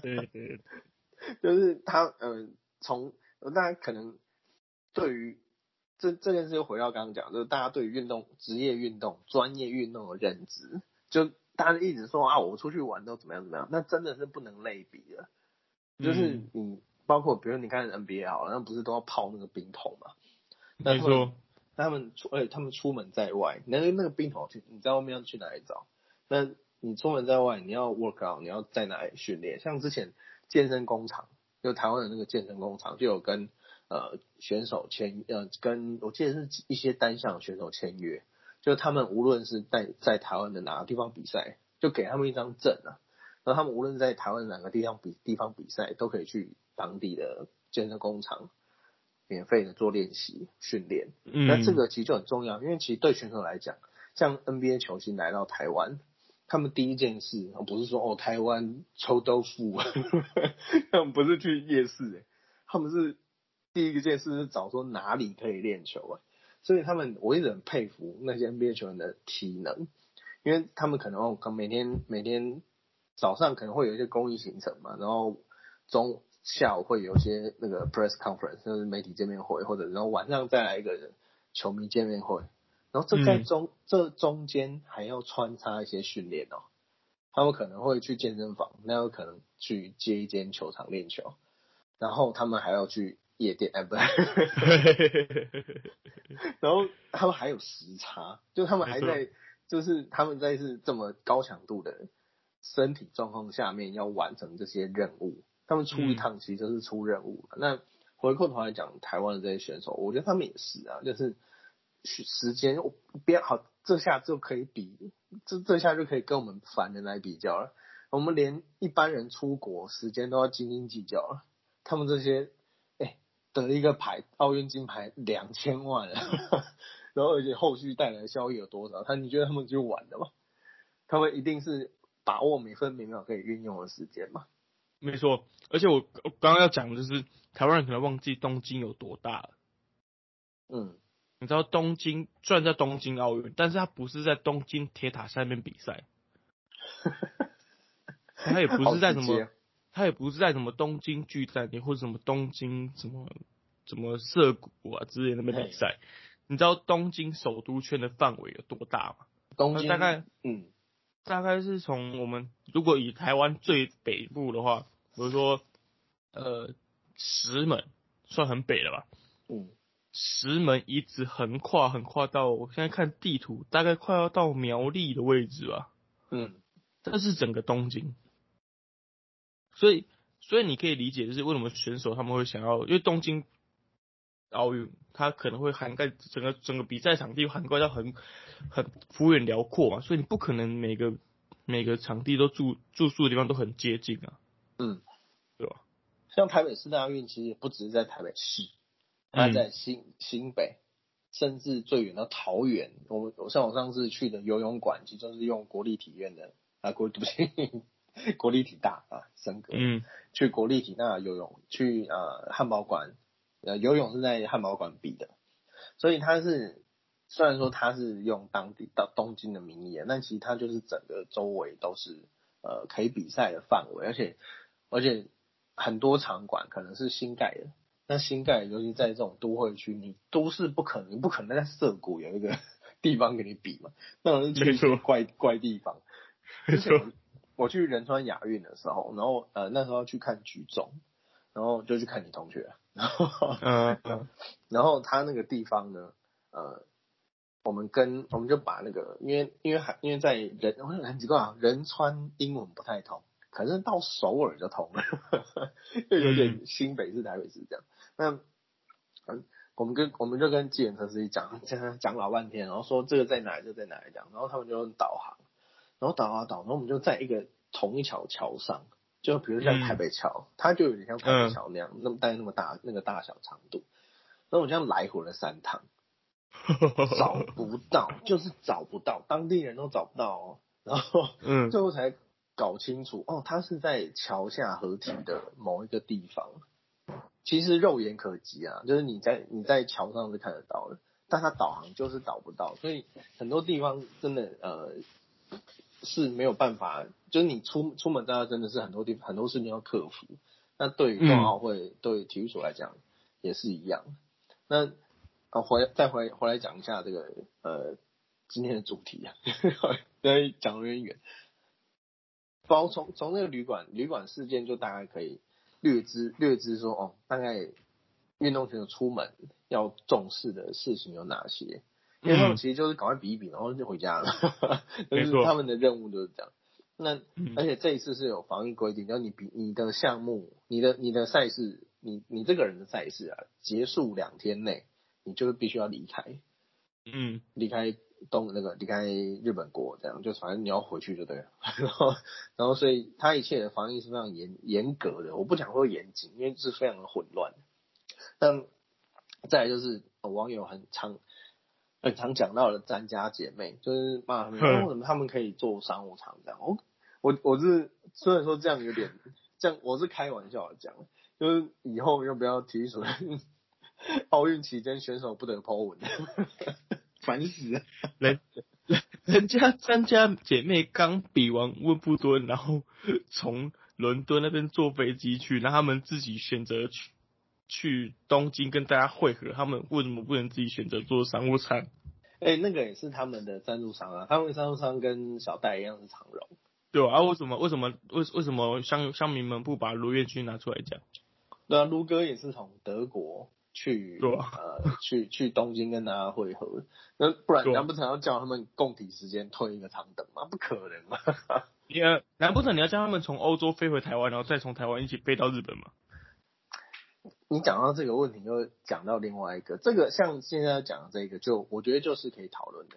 对对，就是他，呃，从大家可能对于这这件事又回到刚刚讲，就是大家对于运动、职业运动、专业运动的认知，就大家一直说啊，我出去玩都怎么样怎么样，那真的是不能类比的，就是你。包括比如你看 NBA 好，那不是都要泡那个冰桶嘛？没错。他们出，而且他们出门在外，那个那个冰桶去，你在外面要去哪里找？那你出门在外，你要 work out，你要在哪里训练？像之前健身工厂，就台湾的那个健身工厂，就有跟呃选手签，呃跟我记得是一些单项选手签约，就是他们无论是在在台湾的哪个地方比赛，就给他们一张证啊，然后他们无论在台湾哪个地方比地方比赛，都可以去。当地的健身工厂免费的做练习训练，那这个其实就很重要，因为其实对选手来讲，像 NBA 球星来到台湾，他们第一件事不是说哦台湾臭豆腐，他们不是去夜市，他们是第一个件事是找说哪里可以练球啊，所以他们我一直很佩服那些 NBA 球员的体能，因为他们可能哦每天每天早上可能会有一些公益行程嘛，然后中。下午会有一些那个 press conference，就是媒体见面会，或者然后晚上再来一个人球迷见面会，然后这在中这中间还要穿插一些训练哦，他们可能会去健身房，那有可能去接一间球场练球，然后他们还要去夜店，哎不，然后他们还有时差，就他们还在，就是他们在是这么高强度的身体状况下面要完成这些任务。他们出一趟其实就是出任务。那回过头来讲，台湾的这些选手，我觉得他们也是啊，就是时间编好，这下就可以比这这下就可以跟我们凡人来比较了。我们连一般人出国时间都要斤斤计较了，他们这些哎得一个牌，奥运金牌两千万，然后而且后续带来的效益有多少？他你觉得他们就玩的吗？他们一定是把握每分每秒可以运用的时间嘛？没错，而且我我刚刚要讲的就是台湾人可能忘记东京有多大了。嗯，你知道东京虽然在东京奥运，但是它不是在东京铁塔下面比赛，他也不是在什么好直接，他也不是在什么东京巨蛋里或者什么东京什么什么涩谷啊之类的那边比赛。你知道东京首都圈的范围有多大吗？东京大概嗯大概是从我们如果以台湾最北部的话，比如说呃石门算很北了吧？嗯石门一直横跨横跨到我现在看地图，大概快要到苗栗的位置吧。嗯。这是整个东京，所以所以你可以理解，就是为什么选手他们会想要，因为东京奥运它可能会涵盖整个整个比赛场地涵盖到很很幅员辽阔嘛，所以你不可能每个每个场地都住住宿的地方都很接近啊，嗯，对吧？像台北市大运其实也不只是在台北市，它在新、新北，甚至最远到桃园。我我像我上次去的游泳馆，其实就是用国立体院的啊国对 不起国立体大啊升格，嗯去国立体大游泳，去呃汉堡馆，呃游泳是在汉堡馆比的，所以它是虽然说它是用当地到东京的名义，但其实它就是整个周围都是呃可以比赛的范围，而且而且很多场馆可能是新盖的。那新盖，尤其在这种都会区，你都市不可能，不可能在涩谷有一个 地方给你比嘛，那种是去一些没错怪怪地方。没之前错，我去仁川亚运的时候，然后呃那时候去看举重，然后就去看你同学，然后嗯嗯 然后他那个地方呢，呃，我们跟我们就把那个，因为因为还因为在仁，我很奇怪啊，仁川英文不太通，可是到首尔就通了，就有点新北市台北市这样。那嗯，我们跟我们就跟计程车司机讲讲讲老半天，然后说这个在哪里，这在哪里这样，然后他们就用导航，然后导啊导，然后我们就在一个同一条桥上，就比如像台北桥，它就有点像台北桥那样，那么大概那么大那个大小长度，然后我这样来回了三趟。找不到，就是找不到，当地人都找不到哦。然后嗯最后才搞清楚，哦，它是在桥下合体的某一个地方。其实肉眼可及啊，就是你在你在桥上是看得到的，但它导航就是导不到，所以很多地方真的呃是没有办法，就是你出出门大家真的是很多地方很多事情要克服。那对于冬奥会、对体育所来讲也是一样。那啊，回再回回来讲一下这个呃今天的主题啊，因为讲得有点远。包从从那个旅馆旅馆事件，就大概可以略知略知说哦，大概运动选手出门要重视的事情有哪些？因为他们其实就是赶快比一比，然后就回家了，就是他们的任务就是这样。那嗯。而且这一次是有防疫规定，就是你比你的项目、你的你的赛事、你你这个人的赛事啊，结束两天内，你就是必须要离开，嗯。离开东那个离开日本国，这样就反正你要回去就对了。然后然后所以他一切的防疫是非常严严格的，我不讲说严谨，因为是非常的混乱。但再来就是呃网友很常很常讲到的詹家姐妹，就是骂他们为什 么他们可以做商务舱这样。我我我是虽然说这样有点这样，我是开玩笑的讲，就是以后要不要提出 奥运期间选手不得 po 文，烦死了。人 人家三家姐妹刚比完温布敦，然后从伦敦那边坐飞机去，然后他们自己选择去去东京跟大家会合，他们为什么不能自己选择做商务舱？哎、那个也是他们的赞助商啊，他们的赞助商跟小戴一样是长荣。对？啊，为什么为什么为为什么乡乡民们不把卢彦勋拿出来讲？对啊，卢哥也是从德国去，呃，去去东京跟大家会合，那不然难不成要叫他们共体时间推一个长等吗？不可能嘛！你呃，难不成你要叫他们从欧洲飞回台湾，然后再从台湾一起飞到日本吗？你讲到这个问题，又讲到另外一个，这个像现在讲的这个，就我觉得就是可以讨论的。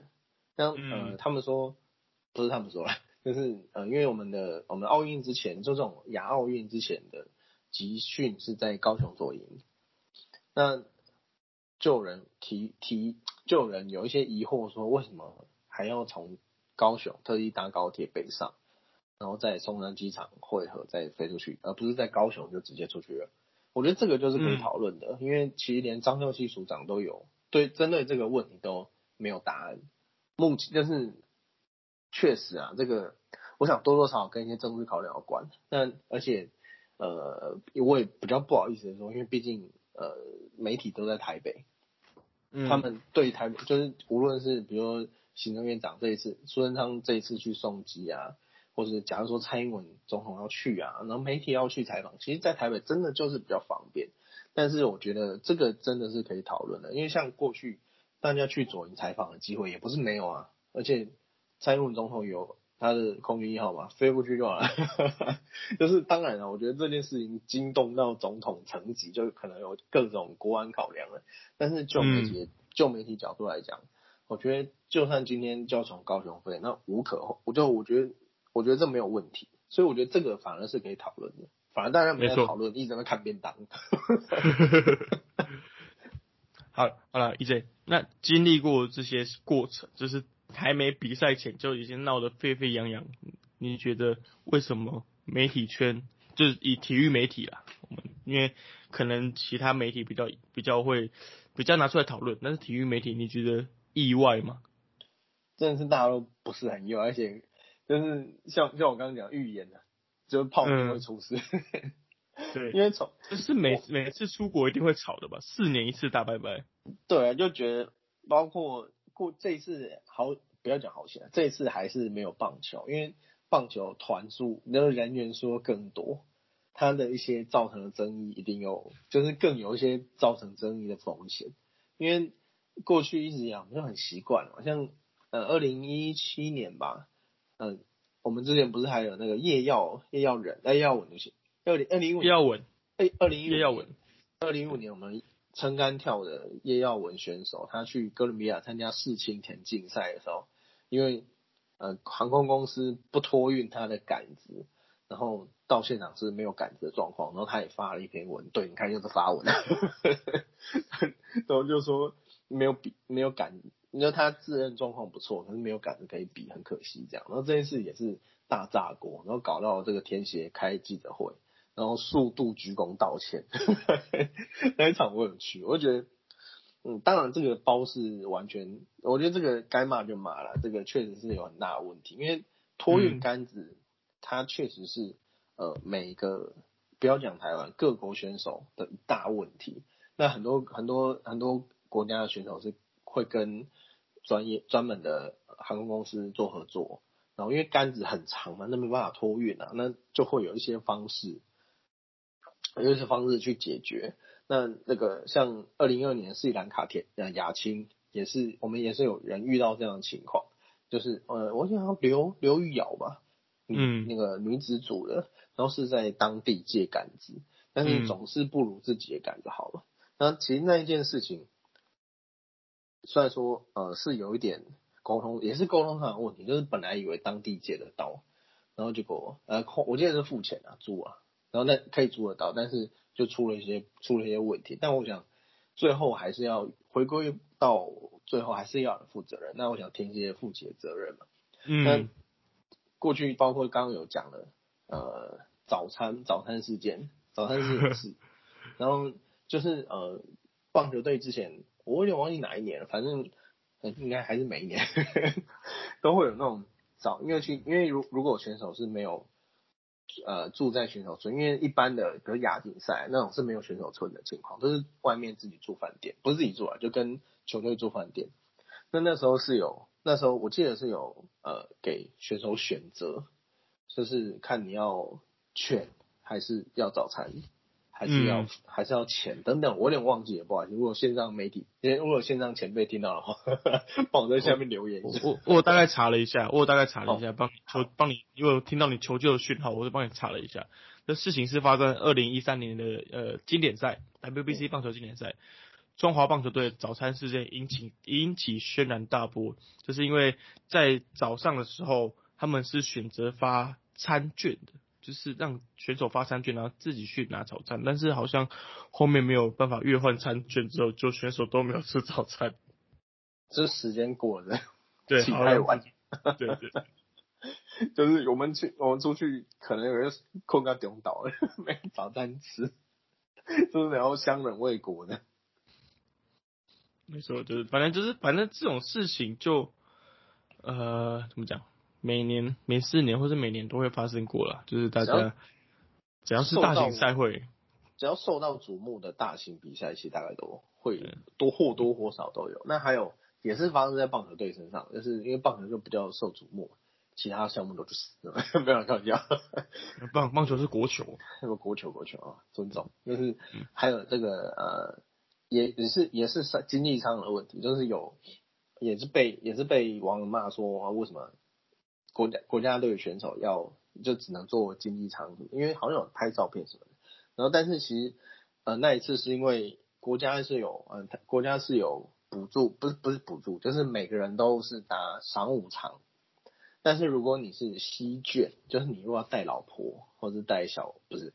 像呃，嗯他们说不是他们说了，就是呃，因为我们的我们奥运之前，就这种亚奥运之前的集训是在高雄做营，那就有人提提，就有人有一些疑惑说，为什么还要从高雄特意搭高铁北上，然后在松山机场汇合再飞出去，而不是在高雄就直接出去了？我觉得这个就是可以嗯讨论的，因为其实连张秀熙署长都有对针对这个问题都没有答案。目前但是确实啊，这个我想多多少少跟一些政治考量有关。但而且呃，我也比较不好意思的说，因为毕竟呃媒体都在台北，他们对台北就是无论是比如说行政院长这一次苏贞昌这一次去送机啊。或者假如说蔡英文总统要去啊，然后媒体要去采访，其实，在台北真的就是比较方便。但是我觉得这个真的是可以讨论的，因为像过去大家去左营采访的机会也不是没有啊，而且蔡英文总统有他的空军一号嘛，飞过去就好了。就是当然了，我觉得这件事情惊动到总统层级，就可能有各种国安考量了。但是就媒体就媒体角度来讲，我觉得就算今天就要从高雄飞，那无可我就我觉得。我觉得这没有问题，所以我觉得这个反而是可以讨论的。反而大家没在讨论，一直在看便当。好，好了，EJ，那经历过这些过程，就是还没比赛前就已经闹得沸沸扬扬。你觉得为什么媒体圈就是以体育媒体啦，我们因为可能其他媒体比较比较会比较拿出来讨论，但是体育媒体你觉得意外吗？真的是大家都不是很意外，而且。就是像像我刚刚讲预言的，就是泡面会出事。对，因为从就是每每次出国一定会吵的吧，四年一次大拜拜。对啊，就觉得包括过这一次好不要讲好险，这一次还是没有棒球，因为棒球团数那个人员数更多，它的一些造成的争议一定有，就是更有一些造成争议的风险。因为过去一直讲就很习惯了，像呃二零一七年吧。嗯，我们之前不是还有那个叶耀叶耀仁叶耀文那些二零二零一五叶耀文哎二零一叶耀文二零一五年我们撑杆跳的叶耀文选手，他去哥伦比亚参加世青田径赛的时候，因为呃航空公司不托运他的杆子，然后到现场是没有杆子的状况，然后他也发了一篇文，对，你看又是发文，然后就说没有比没有杆。你说他自认状况不错，可是没有杆子可以比，很可惜这样。然后这件事也是大炸锅，然后搞到这个天协开记者会，然后速度鞠躬道歉，那一场我有去，我觉得，嗯，当然这个包是完全，我觉得这个该骂就骂了，这个确实是有很大的问题，因为托运杆子，它确实是呃每一个不要讲台湾各国选手的一大问题。那很多很多很多国家的选手是会跟专业专门的航空公司做合作，然后因为杆子很长嘛，那没办法托运啊，那就会有一些方式，有一些方式去解决。那那个像二零二年斯里兰卡铁呃亚青也是，我们也是有人遇到这样的情况，就是呃我想刘刘玉瑶吧，嗯，那个女子组的，然后是在当地借杆子，但是总是不如自己的杆子好了。那其实那一件事情。虽然说呃是有一点沟通，也是沟通上的问题，就是本来以为当地借得到，然后结果呃我记得是付钱啊租啊，然后那可以做得到，但是就出了一些出了一些问题。但我想最后还是要回归到最后还是要负责任。那我想听一些负起的责任嘛。嗯。那过去包括刚刚有讲的呃早餐早餐事件，早餐事件是，然后就是呃棒球队之前。我有点忘记哪一年了，反正应该还是每一年 都会有那种早，因为去，因为如如果选手是没有呃住在选手村，因为一般的比如亚锦赛那种是没有选手村的情况，都是外面自己住饭店，不是自己住啊，就跟球队住饭店。那那时候是有，那时候我记得是有呃给选手选择，就是看你要券还是要早餐。还是要还是要钱等等，我有点忘记了，不好意思。如果线上媒体，如果线上前辈听到的话，帮我在下面留言。我我大概查了一下，我大概查了一下，帮求帮你，因为我听到你求救的讯号，我就帮你查了一下。这事情是发生二零一三年的呃经典赛 WBC 棒球经典赛，中华棒球队早餐事件引起引起轩然大波，就是因为在早上的时候，他们是选择发餐券的。就是让选手发餐券，然后自己去拿早餐，但是好像后面没有办法兑换餐券之后，就选手都没有吃早餐。这时间过 了，对，太晚。对对，就是我们去，我们出去可能有人困到中岛了，没早餐吃，就是然后乡人未果的。没错，就是反正就是反正这种事情就呃怎么讲？每年每四年或者每年都会发生过了，就是大家只要是大型赛会，只要受到瞩目的大型比赛，其实大概都会对。多或多或少都有。那还有也是发生在棒球队身上，就是因为棒球就比较受瞩目，其他项目都去死了，没有开玩笑。棒棒球是国球，那个国球国球啊，尊重，就是还有这个呃，也也是也是上经济上的问题，就是有也是被也是被网友骂说、啊、为什么国家国家队的选手要就只能做经济舱，因为好像有拍照片什么的。然后但是其实呃那一次是因为国家是有呃国家是有补助，不是不是补助，就是每个人都是打商务舱。但是如果你是西卷，就是你如果要带老婆或者带小不是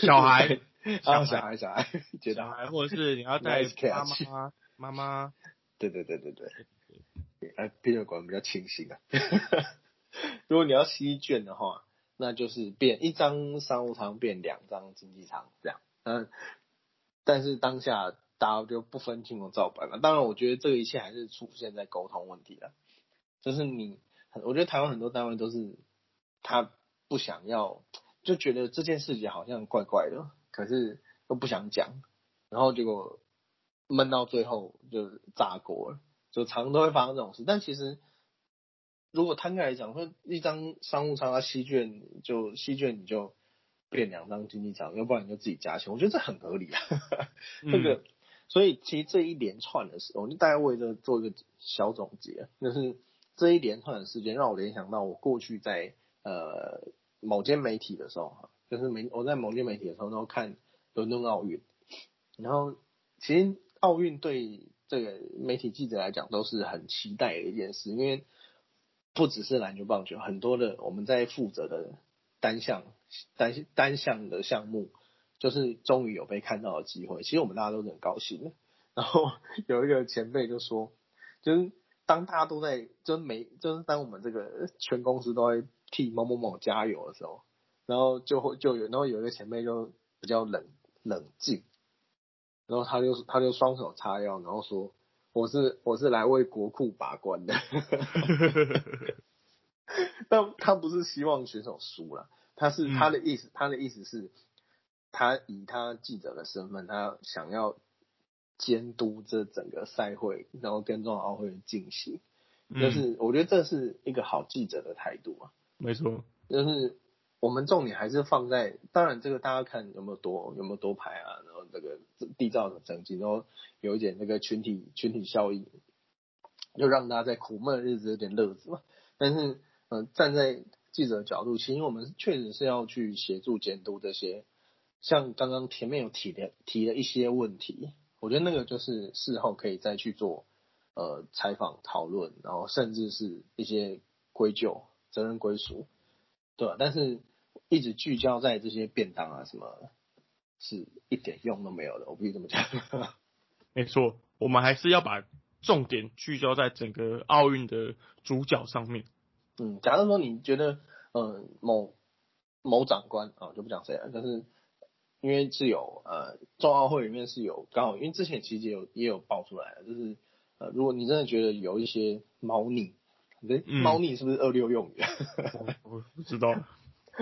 小孩啊小小孩小孩，觉得小孩或者是你要带 妈妈妈妈，对对对对对，哎，Peter 果然比较清醒啊。如果你要西卷的话，那就是变一张商务舱变两张经济舱这样。嗯，但是当下大家就不分青红皂白了。当然，我觉得这一切还是出现在沟通问题了。就是你，我觉得台湾很多单位都是他不想要，就觉得这件事情好像怪怪的，可是又不想讲，然后结果闷到最后就炸锅了，就常常都会发生这种事。但其实如果摊开来讲，说一张商务舱它吸卷就吸卷你就变两张经济舱，要不然你就自己加钱，我觉得这很合理啊。这个，所以其实这一连串的事，我就大概为这做一个小总结，就是这一连串的事件让我联想到我过去在呃某间媒体的时候，就是媒我在某间媒体的时候，然后看伦敦奥运，然后其实奥运对这个媒体记者来讲都是很期待的一件事，因为不只是篮球、棒球，很多的我们在负责的单项单单项的项目，就是终于有被看到的机会。其实我们大家都很高兴。然后 有一个前辈就说，就是当大家都在，就是每就是当我们这个全公司都在替某某某加油的时候，然后就会就有，然后有一个前辈就比较冷冷静，然后他就他就双手叉腰，然后说。我是我是来为国库把关的，但他不是希望选手输了，他是他的意思，他的意思是，他以他记者的身份，他想要监督这整个赛会，然后跟中奥会进行，就是我觉得这是一个好记者的态度啊，没错，就是我们重点还是放在，当然这个大家看有没有多有没有多排啊，然后这个缔造的成绩，然后有一点那个群体群体效应，就让大家在苦闷的日子有点乐子嘛。但是，嗯、呃，站在记者的角度，其实我们确实是要去协助监督这些，像刚刚前面有提的提了一些问题，我觉得那个就是事后可以再去做呃采访讨论，然后甚至是一些归咎责任归属，对吧？但是一直聚焦在这些便当啊什么，是一点用都没有的，我必须这么讲。没错，我们还是要把重点聚焦在整个奥运的主角上面。嗯，假如说你觉得，呃，某某长官啊，就不讲谁了，但是因为是有呃，冬奥会里面是有刚好，因为之前其实也有也有爆出来了，就是呃，如果你真的觉得有一些猫腻，猫腻是不是二六用语？我不知道，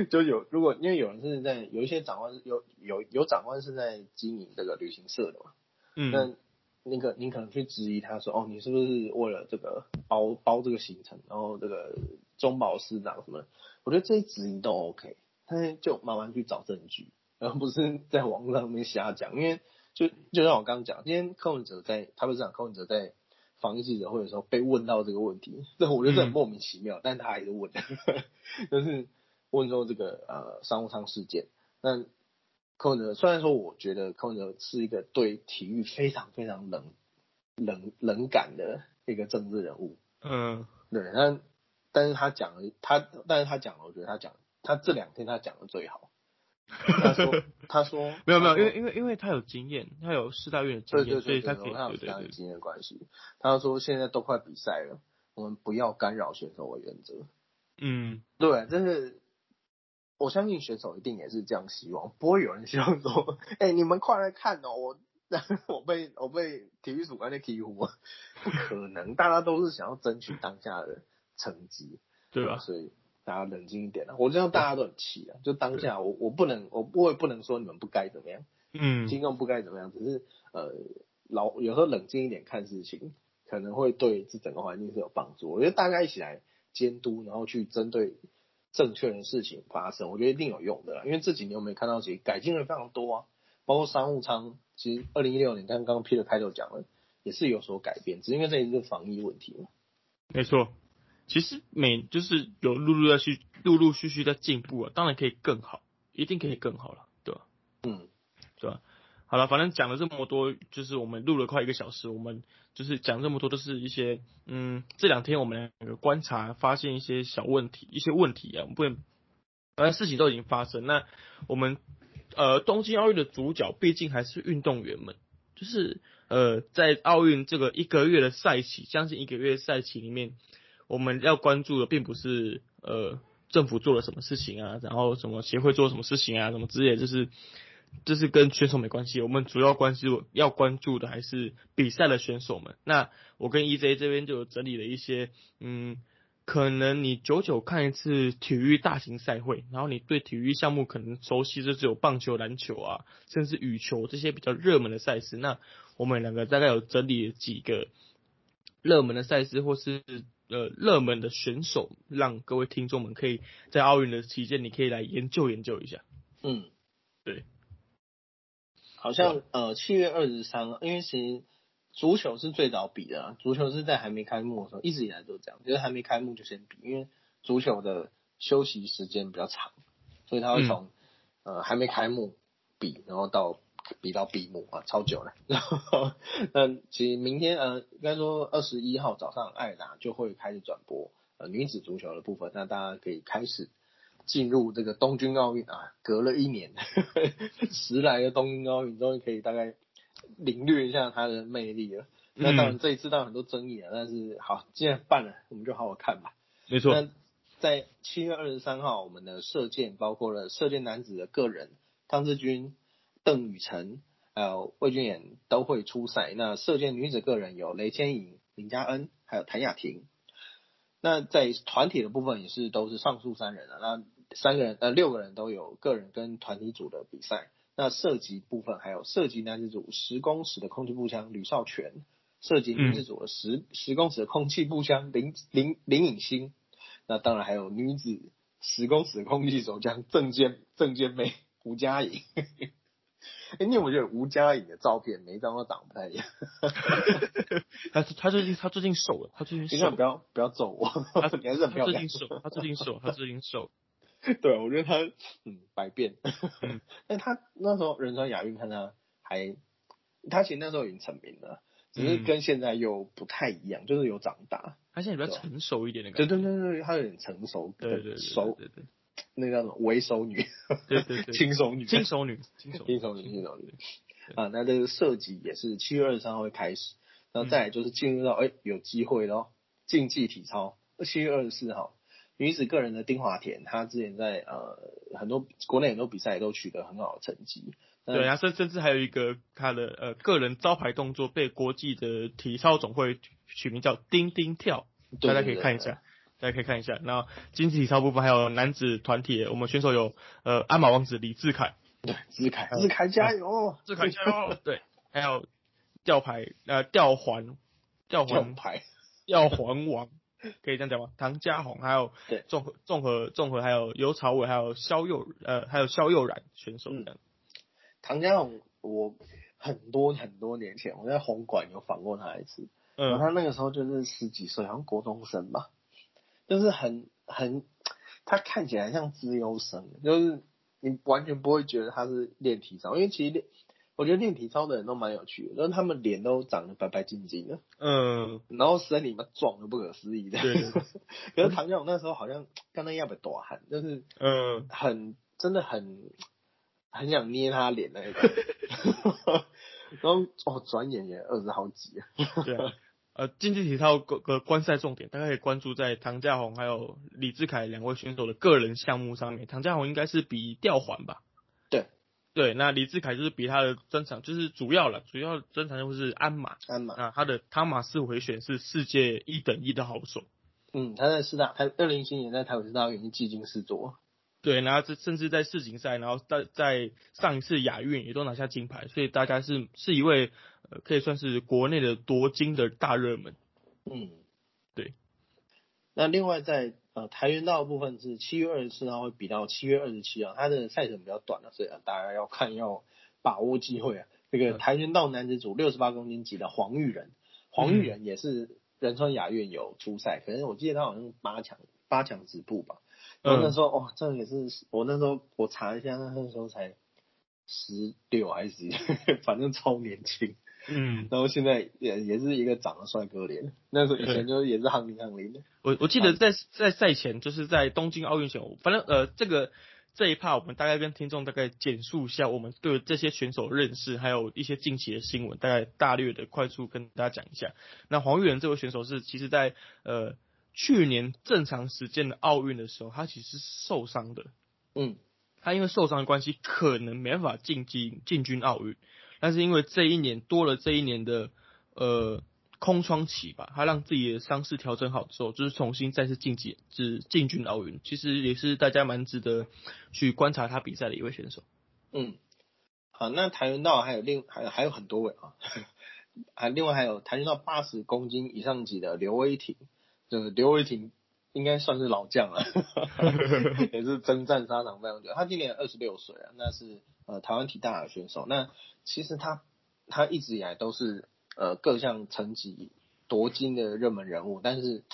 就有如果因为有人是在有一些长官是有有有长官是在经营这个旅行社的嘛，嗯，那那个你可能去质疑他说，哦，你是不是为了这个包包这个行程，然后这个中保师长什么的？我觉得这些质疑都 OK，但是就慢慢去找证据，而不是在网络上面瞎讲。因为就就像我刚刚讲，今天柯文哲在台北市长柯文哲在防疫记者会的时候被问到这个问题，这我觉得这很莫名其妙，但他还是问，就是问说这个呃商务舱事件，那。柯文哲虽然说，我觉得柯文哲是一个对体育非常非常冷冷冷感的一个政治人物，嗯，对，但但是他讲了，他但是他讲了，我觉得他讲他这两天他讲的最好。他说他说没有没有，因为因为因为他有经验，他有四大运的经对对验，所以他可以他有对对对，非常经验关系。他说现在都快比赛了，我们不要干扰选手为原则。嗯，对，这是我相信选手一定也是这样希望，不会有人希望说，哎、你们快来看哦，我我被我被体育署官在欺负，不可能，大家都是想要争取当下的成绩。对吧？所以大家冷静一点啊！我知道大家都很气啊，就当下我我不能，我我也不能说你们不该怎么样，嗯，听众不该怎么样，只是呃，老有时候冷静一点看事情，可能会对这整个环境是有帮助。我觉得大家一起来监督，然后去针对正确的事情发生，我觉得一定有用的啦。因为这几年我们也看到，其实改进的非常多啊，包括商务舱，其实二零一六年刚刚 Peter 开头讲了，也是有所改变，只是因为这一个防疫问题嘛。没错，其实每就是有陆陆续续、陆陆续续在进步啊，当然可以更好，一定可以更好了，对吧？嗯，对吧？好了，反正讲了这么多，就是我们录了快一个小时，我们就是讲这么多，都是一些嗯，这两天我们两个观察发现一些小问题，一些问题啊，我们不能，反正事情都已经发生。那我们呃，东京奥运的主角毕竟还是运动员们，就是呃，在奥运这个一个月的赛期，将近一个月赛期里面，我们要关注的并不是呃政府做了什么事情啊，然后什么协会做什么事情啊，什么之类，就是。这是跟选手没关系，我们主要关注要关注的还是比赛的选手们。那我跟 EJ 这边就有整理了一些，嗯，可能你久久看一次体育大型赛会，然后你对体育项目可能熟悉就只有棒球、篮球啊，甚至羽球这些比较热门的赛事。那我们两个大概有整理几个热门的赛事，或是呃热门的选手，让各位听众们可以在奥运的期间，你可以来研究研究一下。嗯，对。好像呃七月二十三，因为其实足球是最早比的啊，足球是在还没开幕的时候，一直以来都这样，就是还没开幕就先比，因为足球的休息时间比较长，所以他会从、呃还没开幕比，然后到比到闭幕啊，超久了。然后那其实明天呃应该说二十一号早上，艾达就会开始转播呃女子足球的部分，那大家可以开始。进入这个东京奥运啊，隔了一年，十来的东京奥运终于可以大概领略一下它的魅力了。那当然这一次当然很多争议啊，但是好，既然办了，我们就好好看吧。没错。那在七月二十三号，我们的射箭包括了射箭男子的个人，汤志军、邓宇成还有魏俊彦都会出赛。那射箭女子个人有雷千颖、林嘉恩还有谭雅婷。那在团体的部分也是都是上述三人啊，那。三个人呃六个人都有个人跟团体组的比赛，那射击部分还有射击男子组十公尺的空气步枪吕少全，射击女子组的十十公尺的空气步枪林林林颖欣，那当然还有女子十公尺的空气手枪郑健郑健妹吴佳颖，哎，你有没有觉得吴佳颖的照片每一张都长不太一样？他他最近他最近瘦了，他最近瘦，不要不要揍我，他你还是很漂亮，他最近瘦，他最近瘦，他最近瘦。对，我觉得他嗯百变，但他那时候仁川亚运看他还，他其实那时候已经成名了，只是跟现在又不太一样，就是有长大。他现在比较成熟一点的感觉。对对对对，他有点成熟，对对熟，那叫什么为熟女，对对对，轻熟女，轻熟女，轻熟轻熟女，轻熟女。啊，那这个设计也是七月二十三号会开始，然后再来就是进入到哎有机会咯，竞技体操，七月二十四号。女子个人的丁华田，她之前在呃很多国内很多比赛都取得很好的成绩。对啊，甚甚至还有一个她的呃个人招牌动作被国际的体操总会取名叫“丁丁跳”，大家可以看一下，大家可以看一下。然后竞技体操部分还有男子团体，我们选手有呃鞍马王子李志凯，对，志凯，志凯加油，志凯加油，对，还有吊牌呃吊环，吊环牌，吊环王。可以这样讲吗？唐家宏还有对综合综合综合还有尤朝伟还有肖佑呃还有肖佑然选手这样。唐家宏我很多很多年前我在红馆有访过他一次，嗯，他那个时候就是十几岁，好像国中生吧，就是很很他看起来像资优生，就是你完全不会觉得他是练体操，因为其实练。我觉得练体操的人都蛮有趣的，就是他们脸都长得白白净净的，嗯，然后身体嘛壮的不可思议的，对。可是唐家勇那时候好像刚刚要不要多汗，就是嗯，很真的很很想捏他脸那个，然后哦，转眼也二十好几啊。对啊，呃，竞技体操个个观赛重点，大家可以关注在唐家宏还有李志凯两位选手的个人项目上面。唐家宏应该是比吊环吧。对，那李志凯就是比他的专长就是主要了，主要专长就是鞍马，鞍马啊，他的汤马斯回旋是世界一等一的好手，嗯，他在四大他二零一七年在台北四大运已经技惊四座。对，然后这甚至在世锦赛，然后在在上一次亚运也都拿下金牌，所以大家是是一位呃可以算是国内的夺金的大热门。嗯，对。那另外在呃跆拳道部分是七月二十四号会比到七月二十七号，它的赛程比较短了，所以大家要看要把握机会啊。这个跆拳道男子组六十八公斤级的黄玉仁，黄玉仁也是仁川雅苑有出赛，可能我记得他好像八强八强止步吧。然后那时候哇，这也是我那时候我查一下，那那时候才十六还是反正超年轻。嗯，然后现在也也是一个长得帅哥脸，那时候以前就也是憨灵憨灵的。我我记得在在赛前就是在东京奥运前，反正呃这个这一趴我们大概跟听众大概简述一下我们对这些选手认识，还有一些近期的新闻，大概大略的快速跟大家讲一下。那黄玉仁这位选手是其实在呃去年正常时间的奥运的时候，他其实是受伤的。嗯，他因为受伤的关系，可能没办法进进进军奥运。但是因为这一年多了这一年的呃空窗期吧，他让自己的伤势调整好之后，就是重新再次晋级，只进军奥运。其实也是大家蛮值得去观察他比赛的一位选手。嗯，好，那跆拳道还有另还还有很多位啊，还另外还有跆拳道八十公斤以上级的刘威霆，就是刘威霆应该算是老将了，也是征战沙场非常久。他今年二十六岁啊，那是呃台湾体大的选手。那其实他他一直以来都是呃各项成绩夺金的热门人物，但是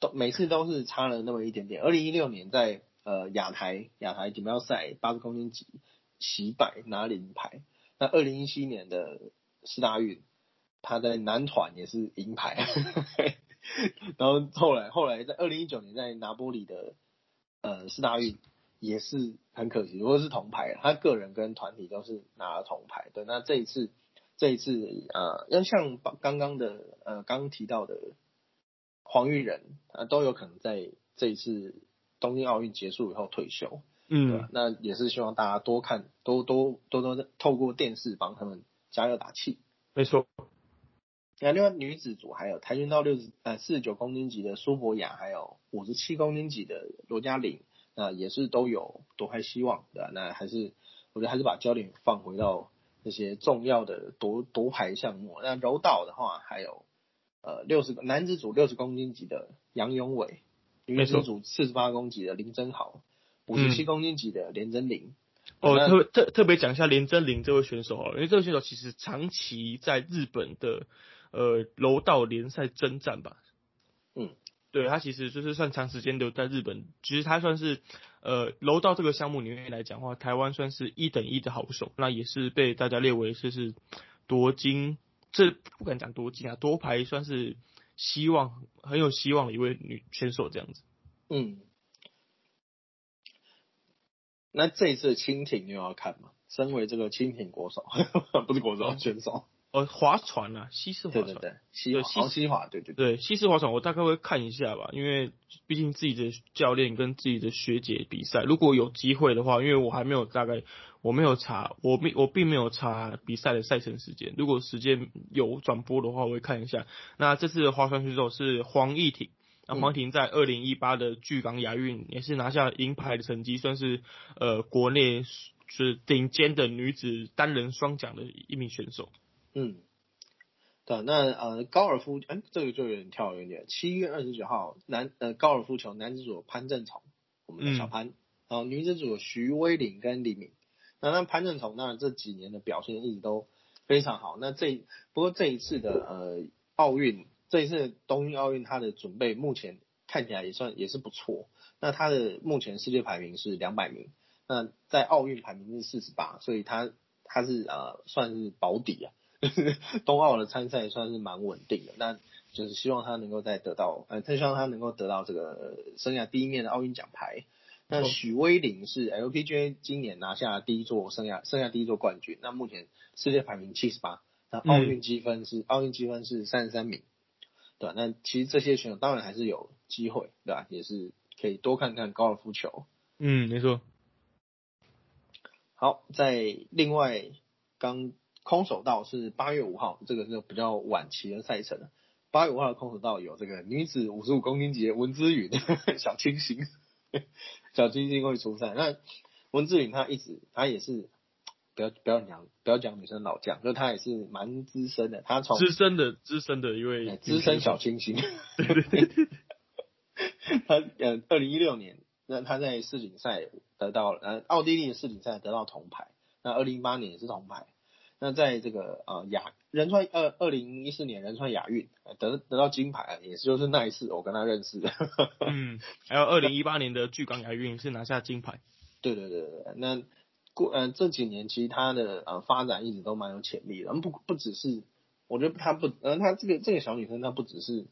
都每次都是差了那么一点点。二零一六年在呃亚台亚台锦标赛八十公斤级洗百拿银牌，那二零一七年的四大运他在男团也是银牌，然后后来后来在二零一九年在拿波里的呃四大运。也是很可惜，如果是铜牌，他个人跟团体都是拿了铜牌。对，那这一次，这一次呃，要像刚刚的呃刚刚提到的黄玉仁啊，都有可能在这一次东京奥运结束以后退休。嗯，那也是希望大家多看，多多多多透过电视帮他们加油打气。没错。那另外女子组还有跆拳道六十呃四十九公斤级的苏博雅，还有五十七公斤级的罗嘉玲。那也是都有夺牌希望，对吧？那还是我觉得还是把焦点放回到那些重要的夺夺牌项目。那柔道的话，还有呃六十男子组六十公斤级的杨永伟，女子组四十八公斤级的林真豪，五十七公斤级的连真玲。哦，特特特别讲一下连真玲这位选手哦，因为这位选手其实长期在日本的呃柔道联赛征战吧。嗯。对他其实就是算长时间留在日本，其实他算是呃柔道这个项目里面来讲话，台湾算是一等一的好手，那也是被大家列为是是夺金，这不敢讲夺金啊，夺牌算是希望很有希望的一位女选手这样子。嗯，那这一次蜻蜓你有要看吗？身为这个蜻蜓国手，不是国手选手。呃，划船啊，西式划船，对对对，西西西划，对对对，西式划船我大概会看一下吧，因为毕竟自己的教练跟自己的学姐比赛，如果有机会的话，因为我还没有大概我没有查，我并我并没有查比赛的赛程时间，如果时间有转播的话，我会看一下。那这次的划船选手是黄义婷，那黄婷在二零一八的巨港亚运也是拿下银牌的成绩，算是呃国内是顶尖的女子单人双桨的一名选手。嗯，对，那呃高尔夫，哎，这个就有点跳远点。七月二十九号，男呃高尔夫球男子组潘正从，我们的小潘，然后女子组徐威林跟李敏。那那潘正从当然这几年的表现一直都非常好。那这不过这一次的呃奥运，这一次东京奥运他的准备目前看起来也算也是不错。那他的目前世界排名是两百名，那在奥运排名是四十八，所以他他是呃算是保底啊。冬奥的参赛算是蛮稳定的，那就是希望他能够再得到，呃，他希望他能够得到这个生涯第一面的奥运奖牌。那许威林是 LPGA 今年拿下第一座生涯生涯第一座冠军，那目前世界排名七十八，那奥运积分是奥运积分是三十三名，对吧？那其实这些选手当然还是有机会，对吧？也是可以多看看高尔夫球。嗯，没错。好，在另外刚。空手道是八月五号，这个是比较晚期的赛程八月五号的空手道有这个女子五十五公斤级的文姿允 小清新，小清新会出赛。那文姿允她一直她也是不要不要讲不要讲女生老将，就她也是蛮资深的。她从资深的资深的一位资深小清新，对 对对，她呃二零一六年那她在世锦赛得到呃奥地利的世锦赛得到铜牌，那二零一八年也是铜牌。那在这个呃亚仁川二二零一四年仁川亚运得得到金牌，也是就是那一次我跟他认识的。嗯，还有二零一八年的巨港亚运是拿下金牌。对对对对，那过呃这几年其实他的呃发展一直都蛮有潜力的，不不只是我觉得他不呃他这个这个小女生她不只是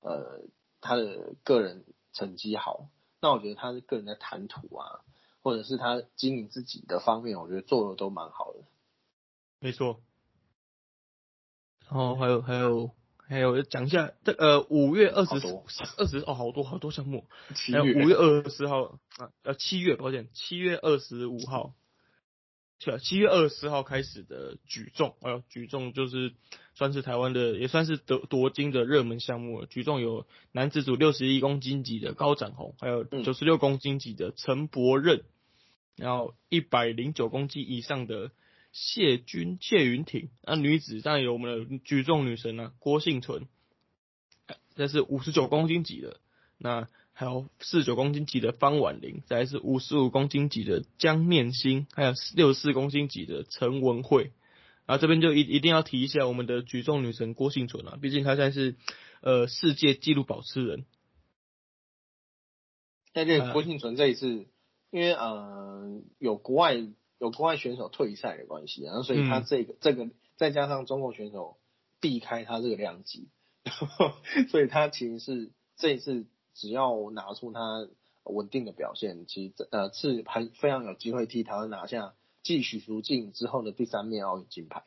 呃她的个人成绩好，那我觉得她的个人的谈吐啊，或者是她经营自己的方面，我觉得做的都蛮好的。没错，然后还有还有还有讲一下这呃五月二十二十哦好多好多项目，还有五月二十号啊呃七月抱歉七月二十五号，七七月二十号开始的举重，哎呦举重就是算是台湾的也算是夺夺金的热门项目了。举重有男子组六十一公斤级的高展宏，还有九十六公斤级的陈柏任，然后一百零九公斤以上的。谢君谢云婷，那女子当然有我们的举重女神啊，郭幸存，这是五十九公斤级的，那还有四十九公斤级的方婉玲，再是五十五公斤级的江念欣，还有六十四公斤级的陈文慧，啊这边就一一定要提一下我们的举重女神郭幸存啊，毕竟她现在是呃世界纪录保持人。但这郭幸存这一次，因为呃有国外。有国外选手退赛的关系，然后所以他这个这个再加上中国选手避开他这个量级，然 后所以他其实是这一次只要拿出他稳定的表现，其实呃是还非常有机会替台湾拿下继许淑净之后的第三面奥运金牌。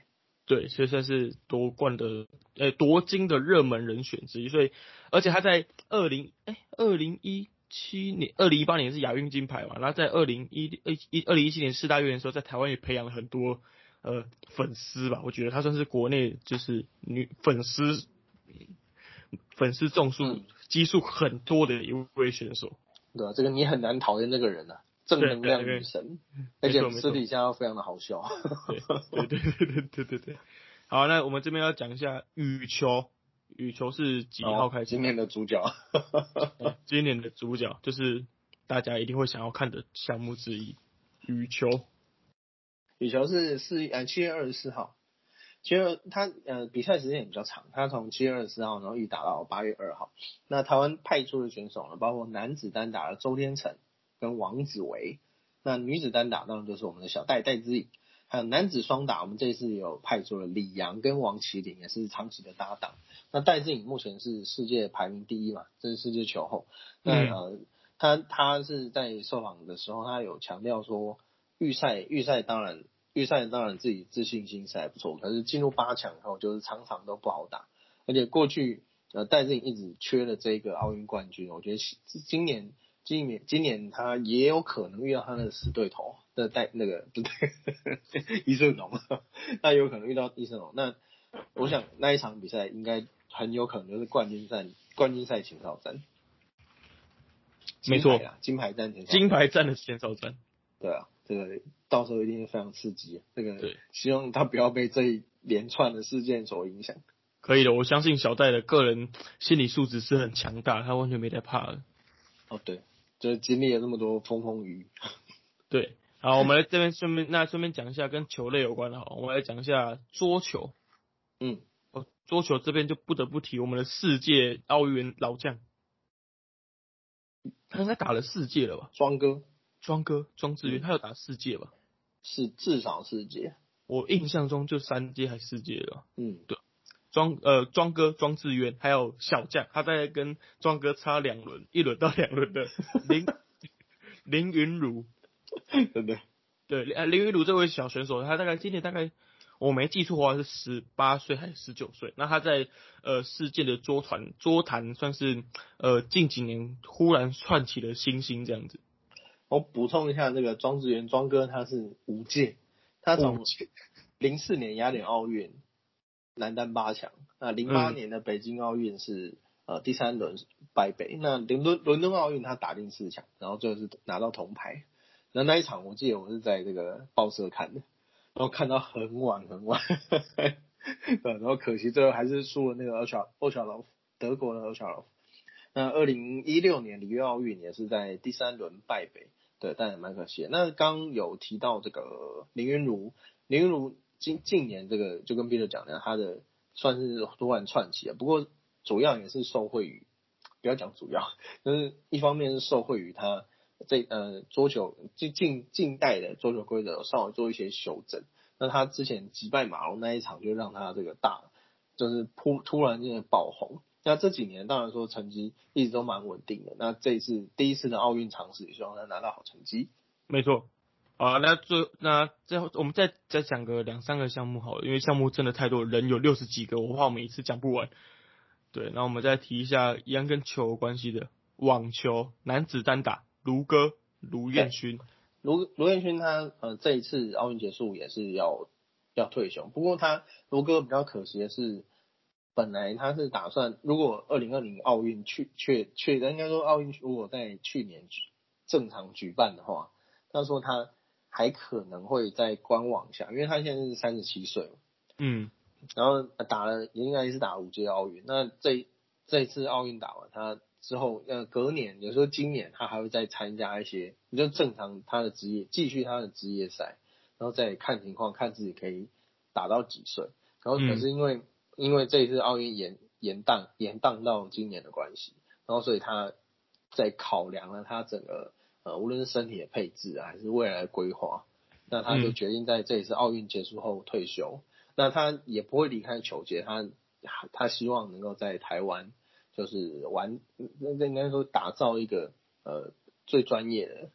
对，所以算是夺冠的呃夺金的热门人选之一。所以而且他在二零哎二零一。七年，二零一八年是亚运金牌嘛，然后在二零一一一二零一七年四大运的时候，在台湾也培养了很多呃粉丝吧，我觉得他算是国内就是女粉丝粉丝众数基数很多的一位选手。对啊，这个你很难讨厌这个人啊，正能量女神，而且私底下非常的好笑。对对对对对对对，好，那我们这边要讲一下羽球。羽球是几号开始？今年的主角，今年的主角就是大家一定会想要看的项目之一——羽球。羽球是四呃七月二十四号，其实它呃比赛时间也比较长，它从七月二十四号然后一直打到八月二号。那台湾派出的选手呢，包括男子单打的周天成跟王子维，那女子单打当然就是我们的小戴戴资颖。还有男子双打，我们这次有派出了李阳跟王麒麟，也是长期的搭档。那戴志颖目前是世界排名第一嘛，这是世界球后。那呃，他他是在受访的时候，他有强调说，预赛预赛当然预赛当然自己自信心是还不错，可是进入八强以后，就是场场都不好打。而且过去呃戴志颖一直缺了这个奥运冠军，我觉得今年今年今年他也有可能遇到他的死对头。那带那个不对，伊胜龙，那有可能遇到伊胜龙。那我想那一场比赛应该很有可能就是冠军战，冠军赛前哨战。没错，金牌战前金牌战的前哨战。对啊，这个到时候一定非常刺激。这个对，希望他不要被这一连串的事件所影响。可以的，我相信小戴的个人心理素质是很强大，他完全没在怕的。哦，对，就是经历了那么多风风雨雨。对。好，我们来这边顺便那顺便讲一下跟球类有关的，好，我们来讲一下桌球。嗯，哦，桌球这边就不得不提我们的世界奥运老将，他应该打了四届了吧？庄哥，庄哥，庄智渊，他有打四届吧？是至少四届，我印象中就三届还是四届了。嗯，对，庄呃庄哥庄智渊，还有小将，他在跟庄哥差两轮，一轮到两轮的 林林云儒。对对？对，呃，林云儒这位小选手，他大概今年大概我没记错的话是十八岁还是十九岁？那他在呃世界的桌团桌坛算是呃近几年忽然窜起了星星这样子。我补充一下，那个庄智渊庄哥他是五届，他从零四年雅典奥运，男单八强。那零八年的北京奥运是呃第三轮败北。那伦敦伦敦奥运他打进四强，然后最后是拿到铜牌。那那一场我记得我是在这个报社看的，然后看到很晚很晚，对，然后可惜最后还是输了那个奥乔奥乔劳夫，德国的奥乔劳夫。那二零一六年里约奥运也是在第三轮败北，对，但也蛮可惜。那刚有提到这个林云如，林云如近近年这个就跟 Peter 讲的，他的算是突然窜起啊，不过主要也是受惠于，不要讲主要，就是一方面是受惠于他。这呃桌球近近近代的桌球规则稍微做一些修正，那他之前击败马龙那一场就让他这个大就是突突然间爆红。那这几年当然说成绩一直都蛮稳定的，那这一次第一次的奥运尝试，也希望他拿到好成绩。没错，啊，那最那最后我们再再讲个两三个项目好了，因为项目真的太多，人有六十几个，我怕我们一次讲不完。对，那我们再提一下一样跟球有关系的网球男子单打。卢哥卢彦勋，卢卢彦勋他呃这一次奥运结束也是要要退休，不过他卢哥比较可惜的是，本来他是打算如果二零二零奥运去确确应该说奥运如果在去年正常举办的话，他说他还可能会在观望下，因为他现在是三十七岁嗯，然后打了应该是打五届奥运，那这这次奥运打完他。之后，呃，隔年，有时候今年他还会再参加一些，你就正常他的职业，继续他的职业赛，然后再看情况，看自己可以打到几岁。然后可是因为因为这一次奥运延延宕延宕到今年的关系，然后所以他在考量了他整个呃无论是身体的配置啊，还是未来的规划，那他就决定在这一次奥运结束后退休。那他也不会离开球界，他他希望能够在台湾。就是玩，那应该说打造一个呃最专业的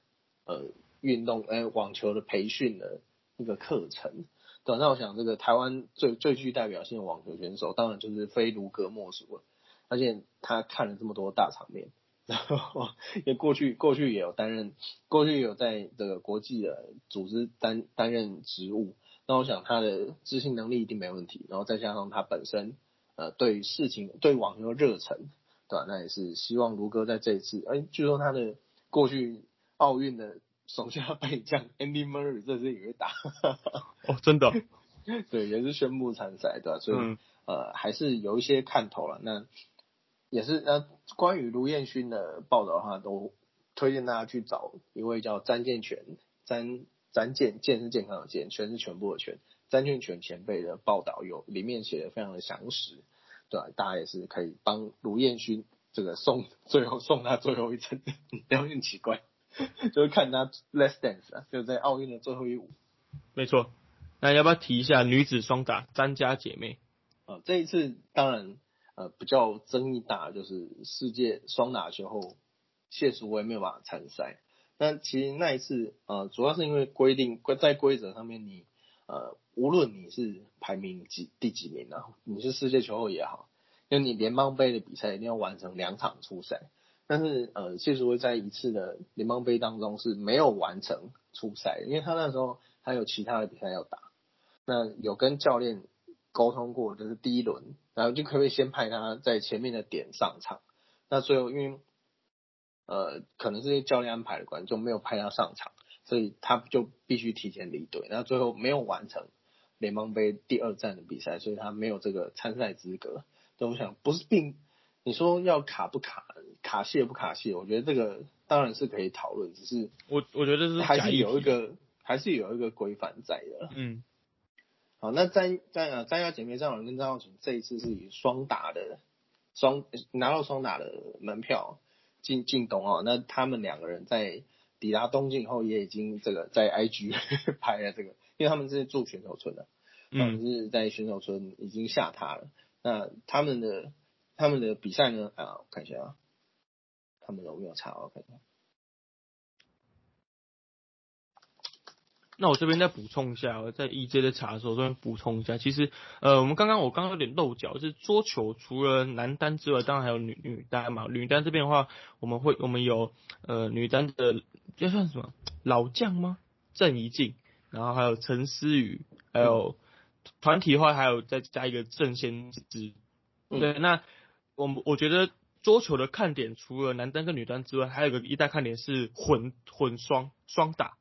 呃运动，哎网球的培训的一个课程。对，那我想这个台湾最最具代表性的网球选手，当然就是非卢格莫属了。而且他看了这么多大场面，然后也过去过去也有担任，过去有在这个国际的组织担担任职务。那我想他的执行能力一定没问题。然后再加上他本身。呃，对事情对网球热忱，对吧？那也是希望卢哥在这一次，哎，据说他的过去奥运的手下败将 Andy Murray 这次也会打，哦，真的，对，也是宣布参赛，对吧？所以呃，还是有一些看头了。那也是那关于卢彦勋的报道的话，都推荐大家去找一位叫詹健全，詹詹健健是健康的健，全是全部的全。詹俊全前辈的报道有里面写的非常的详实，对吧？大家也是可以帮卢彦勋这个送 最后送他最后一程，不要很奇怪，就是看他 less dance 啊，就在奥运的最后一舞。没错，那要不要提一下女子双打詹家姐妹？啊，这一次当然呃比较争议大，就是世界双打球后谢淑薇没有办法参赛。那其实那一次呃主要是因为规定规在规则上面你。呃，无论你是排名几第几名啊，你是世界球后也好，因为你联邦杯的比赛一定要完成两场初赛，但是呃，谢淑薇在一次的联邦杯当中是没有完成初赛，因为他那时候还有其他的比赛要打。那有跟教练沟通过，就是第一轮，然后就可不可以先派他在前面的点上场？那最后因为呃，可能是教练安排的关系，就没有派他上场。所以他就必须提前离队，那最后没有完成联邦杯第二站的比赛，所以他没有这个参赛资格。都我想不是并你说要卡不卡卡谢不卡谢，我觉得这个当然是可以讨论，只是我我觉得是还是有一个还是有一个规范在的。嗯，好，那詹詹啊詹家姐妹张荣跟张浩群这一次是以双打的双拿到双打的门票进进东奥，那他们两个人在。抵达东京以后，也已经这个在 IG 拍了这个，因为他们是住选手村的，他们是在选手村已经下榻了。那他们的他们的比赛呢？啊，我看一下啊，他们有没有查？我看一下。那我这边再补充一下，我在 EJ 的查的时候，这边补充一下，其实呃，我们刚刚我刚刚有点漏脚，是桌球除了男单之外，当然还有女女单嘛。女单这边的话，我们会我们有呃女单的这算什么老将吗？郑怡静，然后还有陈思雨，还有团体的话还有再加一个郑先知。对，那我我觉得桌球的看点除了男单跟女单之外，还有个一大看点是混混双双打。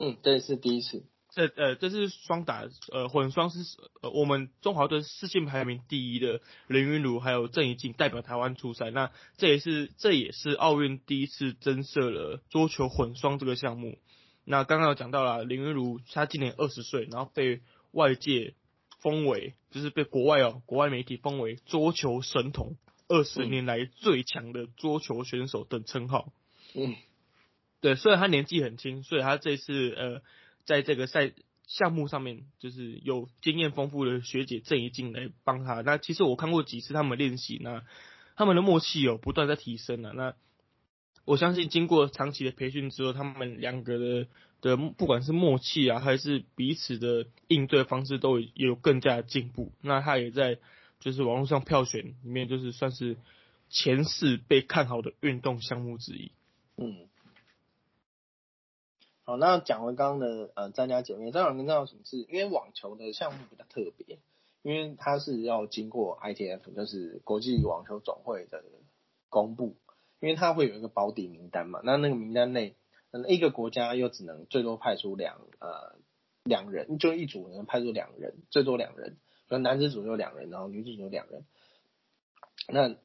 嗯，这是第一次。这呃，这是双打，呃，混双是呃，我们中华队世界排名第一的林云儒还有郑怡静代表台湾出赛，那这也是这也是奥运第一次增设了桌球混双这个项目。那刚刚有讲到了林云儒，他今年二十岁，然后被外界封为，就是被国外哦，国外媒体封为桌球神童，二十年来最强的桌球选手等称号。嗯，对，虽然他年纪很轻，所以他这次呃。在这个赛项目上面，就是有经验丰富的学姐郑怡静来帮他。那其实我看过几次他们练习，那他们的默契有不断在提升了。那我相信经过长期的培训之后，他们两个的的不管是默契啊，还是彼此的应对方式，都有更加的进步。那他也在就是网络上票选里面，就是算是前四被看好的运动项目之一。嗯。好，那讲完刚刚的呃张家姐妹，张老师知道什么是？因为网球的项目比较特别，因为它是要经过 ITF，就是国际网球总会的公布，因为它会有一个保底名单嘛。那那个名单内，嗯，一个国家又只能最多派出两呃两人，就一组能派出两人，最多两人，可能男子组有两人，然后女子组有两人。那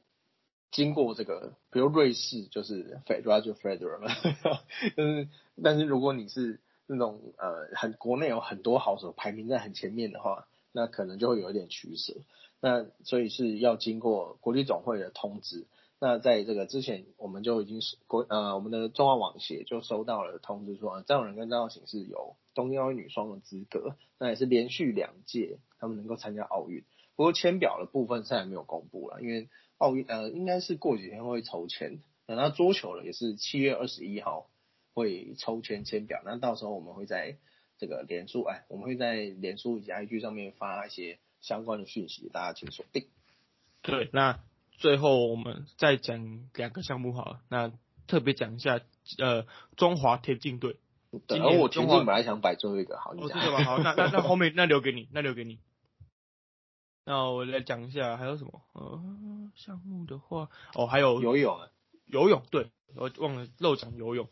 经过这个，比如瑞士就是 Federer Federer，但是但是如果你是那种呃很国内有很多好手排名在很前面的话，那可能就会有一点取舍。那所以是要经过国际总会的通知。那在这个之前，我们就已经是国呃我们的中华网协就收到了通知说，张永仁跟张耀行是有东京奥运女双的资格，那也是连续两届他们能够参加奥运。不过签表的部分现在没有公布了，因为。奥运呃，应该是过几天会抽签，那桌球了也是七月二十一号会抽签签表，那到时候我们会在这个脸书哎，我们会在脸书以及 IG 上面发一些相关的讯息，大家请锁定。对，那最后我们再讲两个项目好了，那特别讲一下呃中华田径队。然后我田径本来想摆最后一个，好，哦，这个吧，好，那那那后面那留给你，那留给你。那我来讲一下还有什么呃项目的话哦还有游泳游泳对我忘了漏讲游泳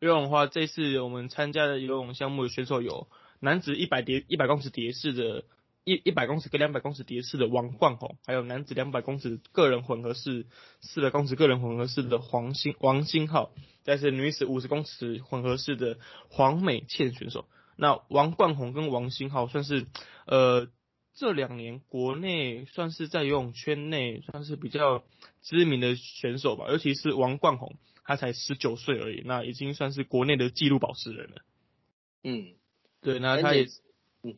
游泳的话这次我们参加的游泳项目的选手有男子一百蝶一百公尺蝶式的一一百公尺跟两百公尺蝶式的王冠宏，还有男子两百公尺个人混合式四百公尺个人混合式的黄星王星浩，再是女子五十公尺混合式的黄美倩选手。那王冠宏跟王星浩算是呃。这两年国内算是在游泳圈内算是比较知名的选手吧，尤其是王冠宏，他才十九岁而已，那已经算是国内的纪录保持人了。嗯，对，那他也，嗯，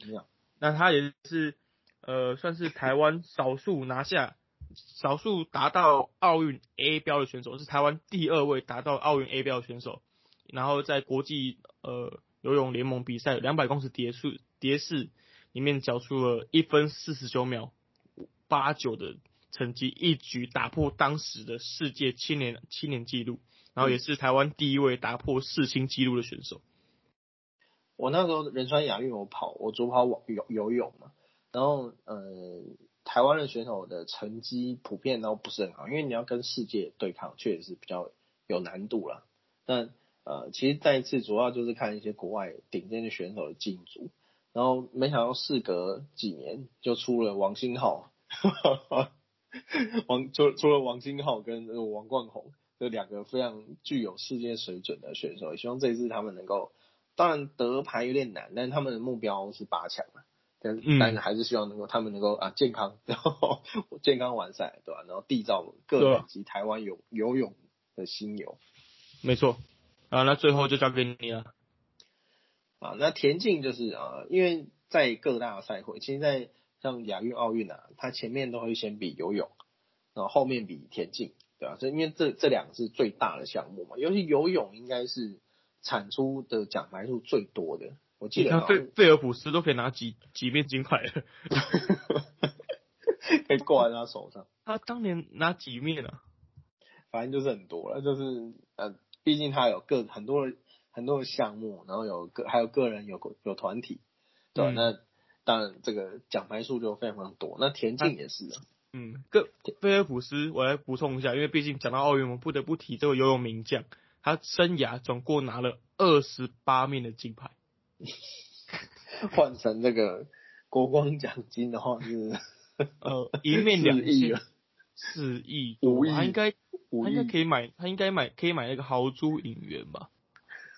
那他也是呃，算是台湾少数拿下、少数达到奥运 A 标的选手，是台湾第二位达到奥运 A 标的选手。然后在国际呃游泳联盟比赛两百公尺蝶式蝶式。里面缴出了一分四十九秒八九的成绩，一举打破当时的世界青年青年纪录，然后也是台湾第一位打破世青纪录的选手。我那时候仁川亚运我跑，我主跑游游泳嘛，然后呃，台湾的选手的成绩普遍都不是很好，因为你要跟世界对抗，确实是比较有难度了。但呃，其实再一次主要就是看一些国外顶尖的选手的进组。然后没想到事隔几年就出了王星浩，王出出了王星浩跟王冠宏这两个非常具有世界水准的选手，也希望这一次他们能够，当然得牌有点难，但是他们的目标是八强嘛，但但是还是希望能够他们能够啊健康，然后 健康完赛对吧？然后缔造个人及台湾游游泳的新游，没错啊，那最后就交给你了。啊，那田径就是啊，因为在各大赛会，其实，在像亚运、奥运啊，它前面都会先比游泳，然后后面比田径，对吧？这因为这这两个是最大的项目嘛，尤其游泳应该是产出的奖牌数最多的。我记得费费尔普斯都可以拿几几面金牌了，可以挂在他手上。他当年拿几面啊？反正就是很多了，就是呃，毕竟他有各很多。很多的项目，然后有个还有个人有有团体，对吧？那当然这个奖牌数就非常非常多。那田径也是啊，嗯，个菲尔普斯，我来补充一下，因为毕竟讲到奥运，我们不得不提这个游泳名将，他生涯总共拿了二十八面的金牌，换成这个国光奖金的话是 呃一面两亿千四亿五亿多，他应该他应该可以买，他应该买可以买那个豪猪影员吧？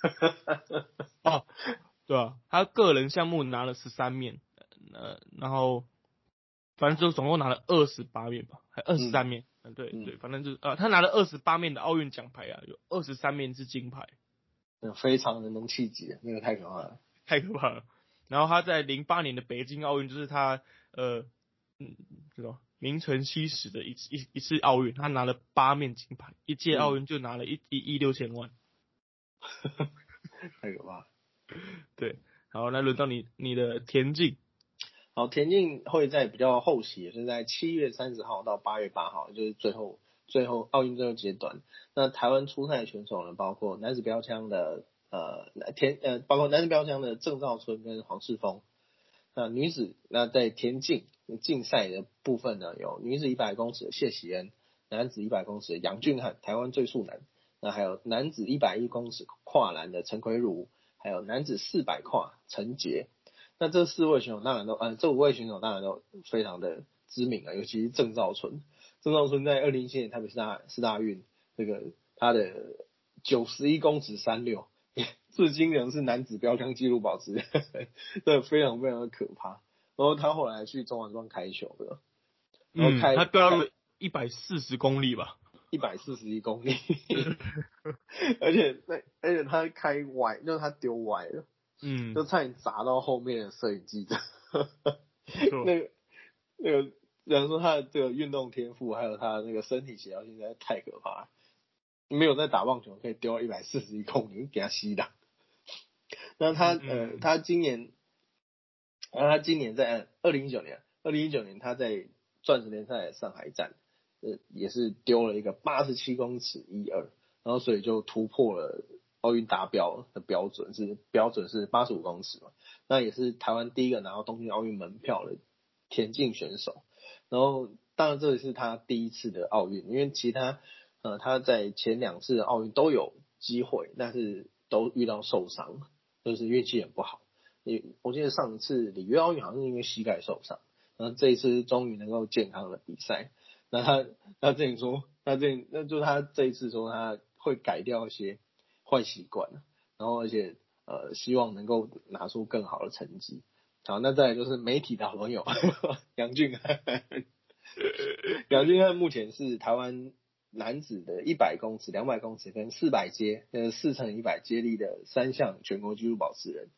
哦，对啊、他个人项目拿了十三面，呃，然后反正就总共拿了二十八面吧，还二十三面，嗯，对嗯对，反正就是呃，他拿了二十八面的奥运奖牌啊，有二十三面是金牌，嗯非常人能气节，那个太可怕了。太可怕了。然后他在零八年的北京奥运，就是他呃，嗯，这种名存其实的一次一一次奥运，他拿了八面金牌，一届奥运就拿了一一亿六千万。太可怕了。对，好，那轮到你你的田径，好，田径会在比较后期，也是在七月三十号到八月八号，就是最后最后奥运最后阶段。那台湾出赛选手呢，包括男子标枪的呃田呃，包括男子标枪的郑兆春跟黄世峰。那女子那在田径竞赛的部分呢，有女子一百公尺的谢喜恩，男子一百公尺的杨俊翰，台湾最速男。那还有男子一百一公尺跨栏的陈奎儒，还有男子四百跨陈杰。那这四位选手当然都，呃，这五位选手当然都非常的知名啊，尤其是郑兆春。郑兆春在二零一七年台北市大市大运，这个他的九十一公尺三六，至今仍是男子标枪纪录保持人，这非常非常的可怕。然后他后来去中华庄开球的，然后嗯，开他飙了一百四十公里吧？一百四十一公里，而且那而且他开歪，就是他丢歪了，嗯，就差点砸到后面的摄影记者。那个那个，有人说他的这个运动天赋，还有他的那个身体协调性实在太可怕了。没有在打棒球可以丢到一百四十一公里，给他吸的。那他呃，嗯他今年，然后他今年在二零一九年，二零一九年他在钻石联赛上海站，呃，也是丢了一个八十七公尺一二，然后所以就突破了奥运达标的标准，是标准是八十五公尺嘛。那也是台湾第一个拿到东京奥运门票的田径选手。然后，当然这也是他第一次的奥运，因为其他呃他在前两次奥运都有机会，但是都遇到受伤，就是运气很不好。也我记得上次里约奥运好像是因为膝盖受伤，然后这一次终于能够健康的比赛。那他他之前说，他这那就他这一次说他会改掉一些坏习惯，然后而且呃希望能够拿出更好的成绩。好，那再来就是媒体的好朋友 杨俊翰，杨俊翰目前是台湾男子的一百公尺、两百公尺跟四百阶呃四乘一百接力的三项全国纪录保持人。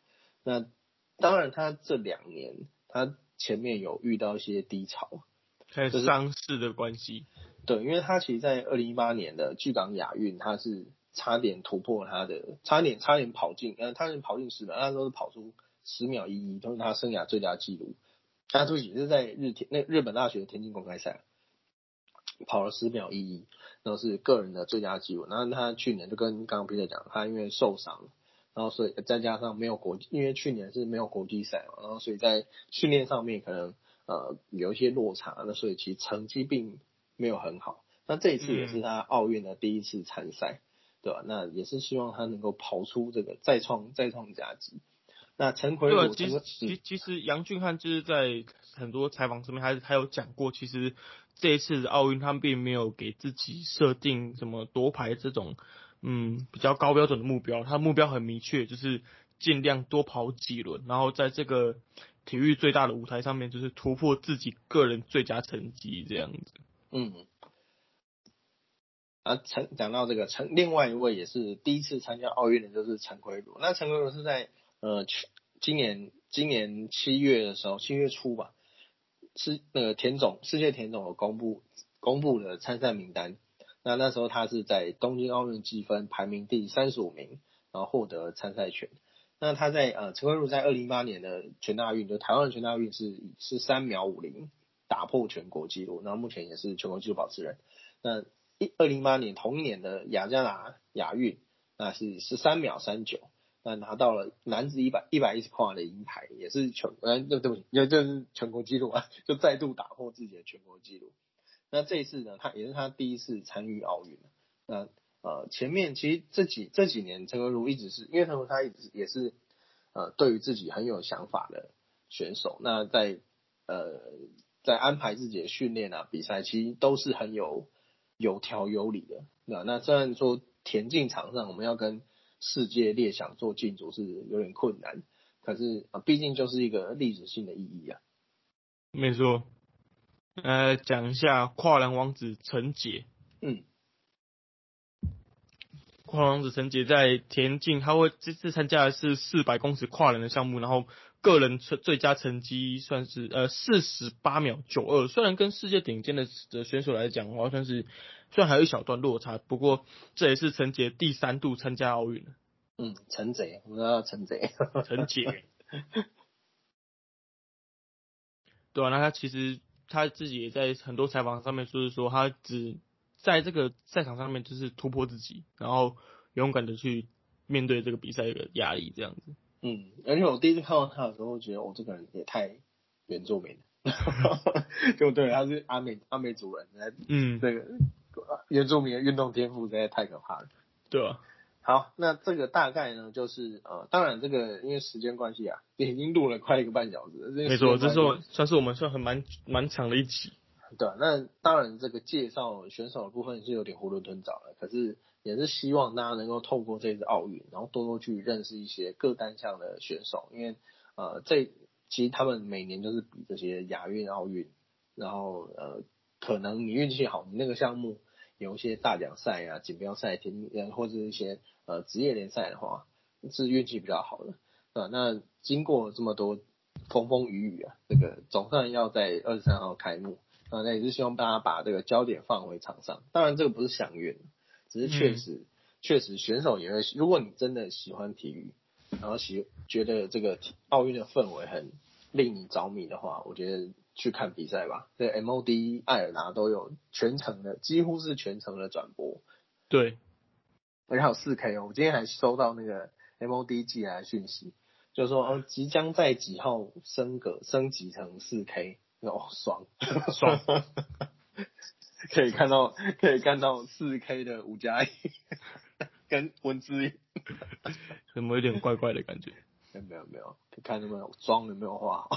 那当然，他这两年他前面有遇到一些低潮，还伤势的关系。对，因为他其实，在二零一八年的巨港亚运，他是差点突破他的，差点差点跑进，呃，他是跑进十秒，那时候是跑出十秒一一，都是他生涯最佳纪录。他自己是在日田那日本大学的田径公开赛跑了十秒一一，然后是个人的最佳纪录。然后他去年就跟刚刚 Peter 讲，他因为受伤，然后所以再加上没有国际，因为去年是没有国际赛嘛，然后所以在训练上面可能呃有一些落差，那所以其实成绩并没有很好。那这一次也是他奥运的第一次参赛，对吧？那也是希望他能够跑出这个再创再创佳绩。那陈奎其实其其实杨俊翰就是在很多采访上面还还有讲过，其实这一次的奥运他们并没有给自己设定什么夺牌这种嗯比较高标准的目标，他目标很明确，就是尽量多跑几轮，然后在这个体育最大的舞台上面，就是突破自己个人最佳成绩这样子。嗯，啊，陈讲到这个陈，另外一位也是第一次参加奥运的，就是陈奎儒。那陈奎儒是在呃去今年今年七月的时候，七月初吧，是那个田总世界田总有公布公布的参赛名单。那那时候他是在东京奥运积分排名第三十五名，然后获得参赛权。那他在呃陈奎儒在二零一八年的全大运，就台湾的全大运是是三秒五零打破全国纪录，然后目前也是全国纪录保持人。那一二零一八年同一年的雅加达亚运，那是十三秒三九，那拿到了男子一百一百一十跨的银牌，也是全呃对对不起，也就是全国纪录啊，就再度打破自己的全国纪录。那这一次呢，他也是他第一次参与奥运。那呃前面其实这几这几年陈国儒一直是因为陈国他一直也是呃对于自己很有想法的选手。那在呃在安排自己的训练啊比赛，其实都是很有有条有理的。那那虽然说田径场上我们要跟世界列强做竞逐是有点困难，可是啊，毕竟就是一个历史性的意义啊。没错，呃，讲一下跨栏王子陈杰。嗯，跨栏王子陈杰在田径，他会这次参加的是四百公尺跨栏的项目，然后个人最最佳成绩算是呃四十八秒九二，虽然跟世界顶尖的的选手来讲，的话，算是。虽然还有一小段落差，不过这也是陈杰第三度参加奥运嗯，陈杰，我们叫陈杰，陈杰。对啊，那他其实他自己也在很多采访上面就是说，他只在这个赛场上面就是突破自己，然后勇敢的去面对这个比赛的压力，这样子。嗯，而且我第一次看到他的时候，觉得我这个人也太原住民了，就对，他是阿美阿美族人，嗯，这个。原住民的运动天赋实在太可怕了，对啊。好，那这个大概呢，就是呃，当然这个因为时间关系啊，已经录了快一个半小时。没错，这是我算是我们算很蛮蛮长的一集。对，那当然这个介绍选手的部分是有点囫囵吞枣了，可是也是希望大家能够透过这次奥运，然后多多去认识一些各单项的选手，因为呃，这其实他们每年都是比这些亚运、奥运，然后呃，可能你运气好，你那个项目。有一些大奖赛啊、锦标赛、田呃或者一些呃职业联赛的话，是运气比较好的，啊，那经过这么多风风雨雨啊，这个总算要在二十三号开幕，啊，那也是希望大家把这个焦点放回场上。当然，这个不是想远，只是确实确实选手也会，如果你真的喜欢体育，然后喜觉得这个奥运的氛围很令你着迷的话，我觉得。去看比赛吧，这 MOD 艾尔达都有全程的，几乎是全程的转播。对，而且还有四 K 哦，我今天还收到那个 MOD 寄来的讯息，就是说哦，即将在几号升格升级成四 K，哦，爽 爽，可以看到可以看到四 K 的五加一跟文字，怎么有点怪怪的感觉？没有没有，看有没有妆有没有画，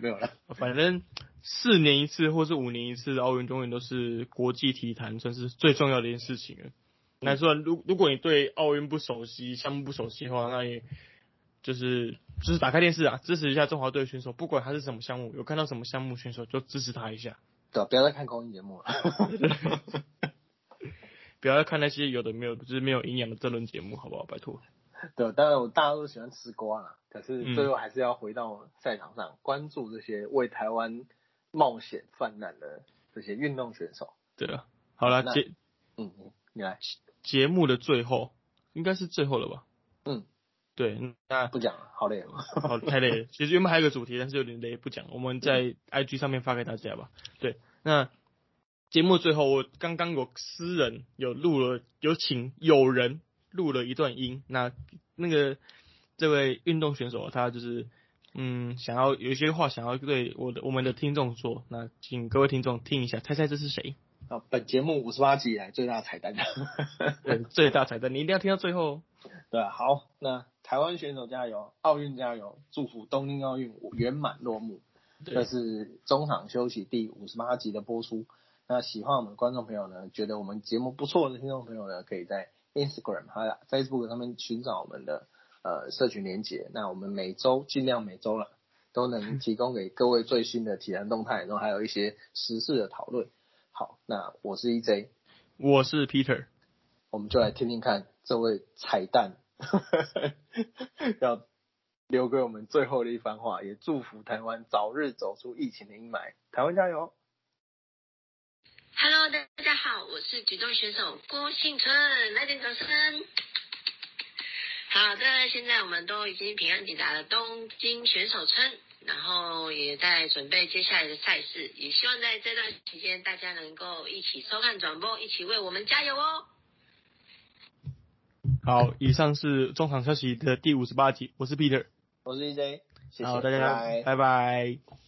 没有了。反正四年一次或是五年一次的奥运，永远都是国际体坛算是最重要的一件事情了。那说，如如果你对奥运不熟悉，项目不熟悉的话，那也就是就是打开电视啊，支持一下中华队选手，不管他是什么项目，有看到什么项目选手就支持他一下。对，不要再看公益节目了，不要再看那些有的没有，就是没有营养的争论节目，好不好？拜托。对，当然我大家都喜欢吃瓜啦，可是最后还是要回到赛场上，关注这些为台湾冒险犯难的这些运动选手。对了，好了，节，嗯，你来，节目的最后应该是最后了吧？嗯，对，那不讲了，好累，好太累了。其实原本还有个主题，但是有点累，不讲。我们在 IG 上面发给大家吧。对，那节目最后，我刚刚有私人有录了，有请有人。录了一段音，那那个这位运动选手他就是嗯想要有一些话想要对我的我们的听众说，那请各位听众听一下，猜猜这是谁？啊，本节目五十八集以来最大彩蛋，对，最大彩蛋，你一定要听到最后。对，好，那台湾选手加油，奥运加油，祝福东京奥运圆满落幕。这是中场休息第五十八集的播出。那喜欢我们观众朋友呢，觉得我们节目不错的听众朋友呢，可以在。Instagram 还有 Facebook 上面寻找我们的呃社群连接，那我们每周尽量每周了都能提供给各位最新的体坛动态，然后还有一些时事的讨论。好，那我是 EJ，我是 Peter，我们就来听听看这位彩蛋 要留给我们最后的一番话，也祝福台湾早日走出疫情的阴霾，台湾加油！Hello，大家好，我是举重选手郭幸春，来点掌声。好的，现在我们都已经平安抵达了东京选手村，然后也在准备接下来的赛事，也希望在这段期间大家能够一起收看转播，一起为我们加油哦。好，以上是中场消息的第五十八集，我是 Peter，我是 EJ，谢谢，好，大家拜拜。拜拜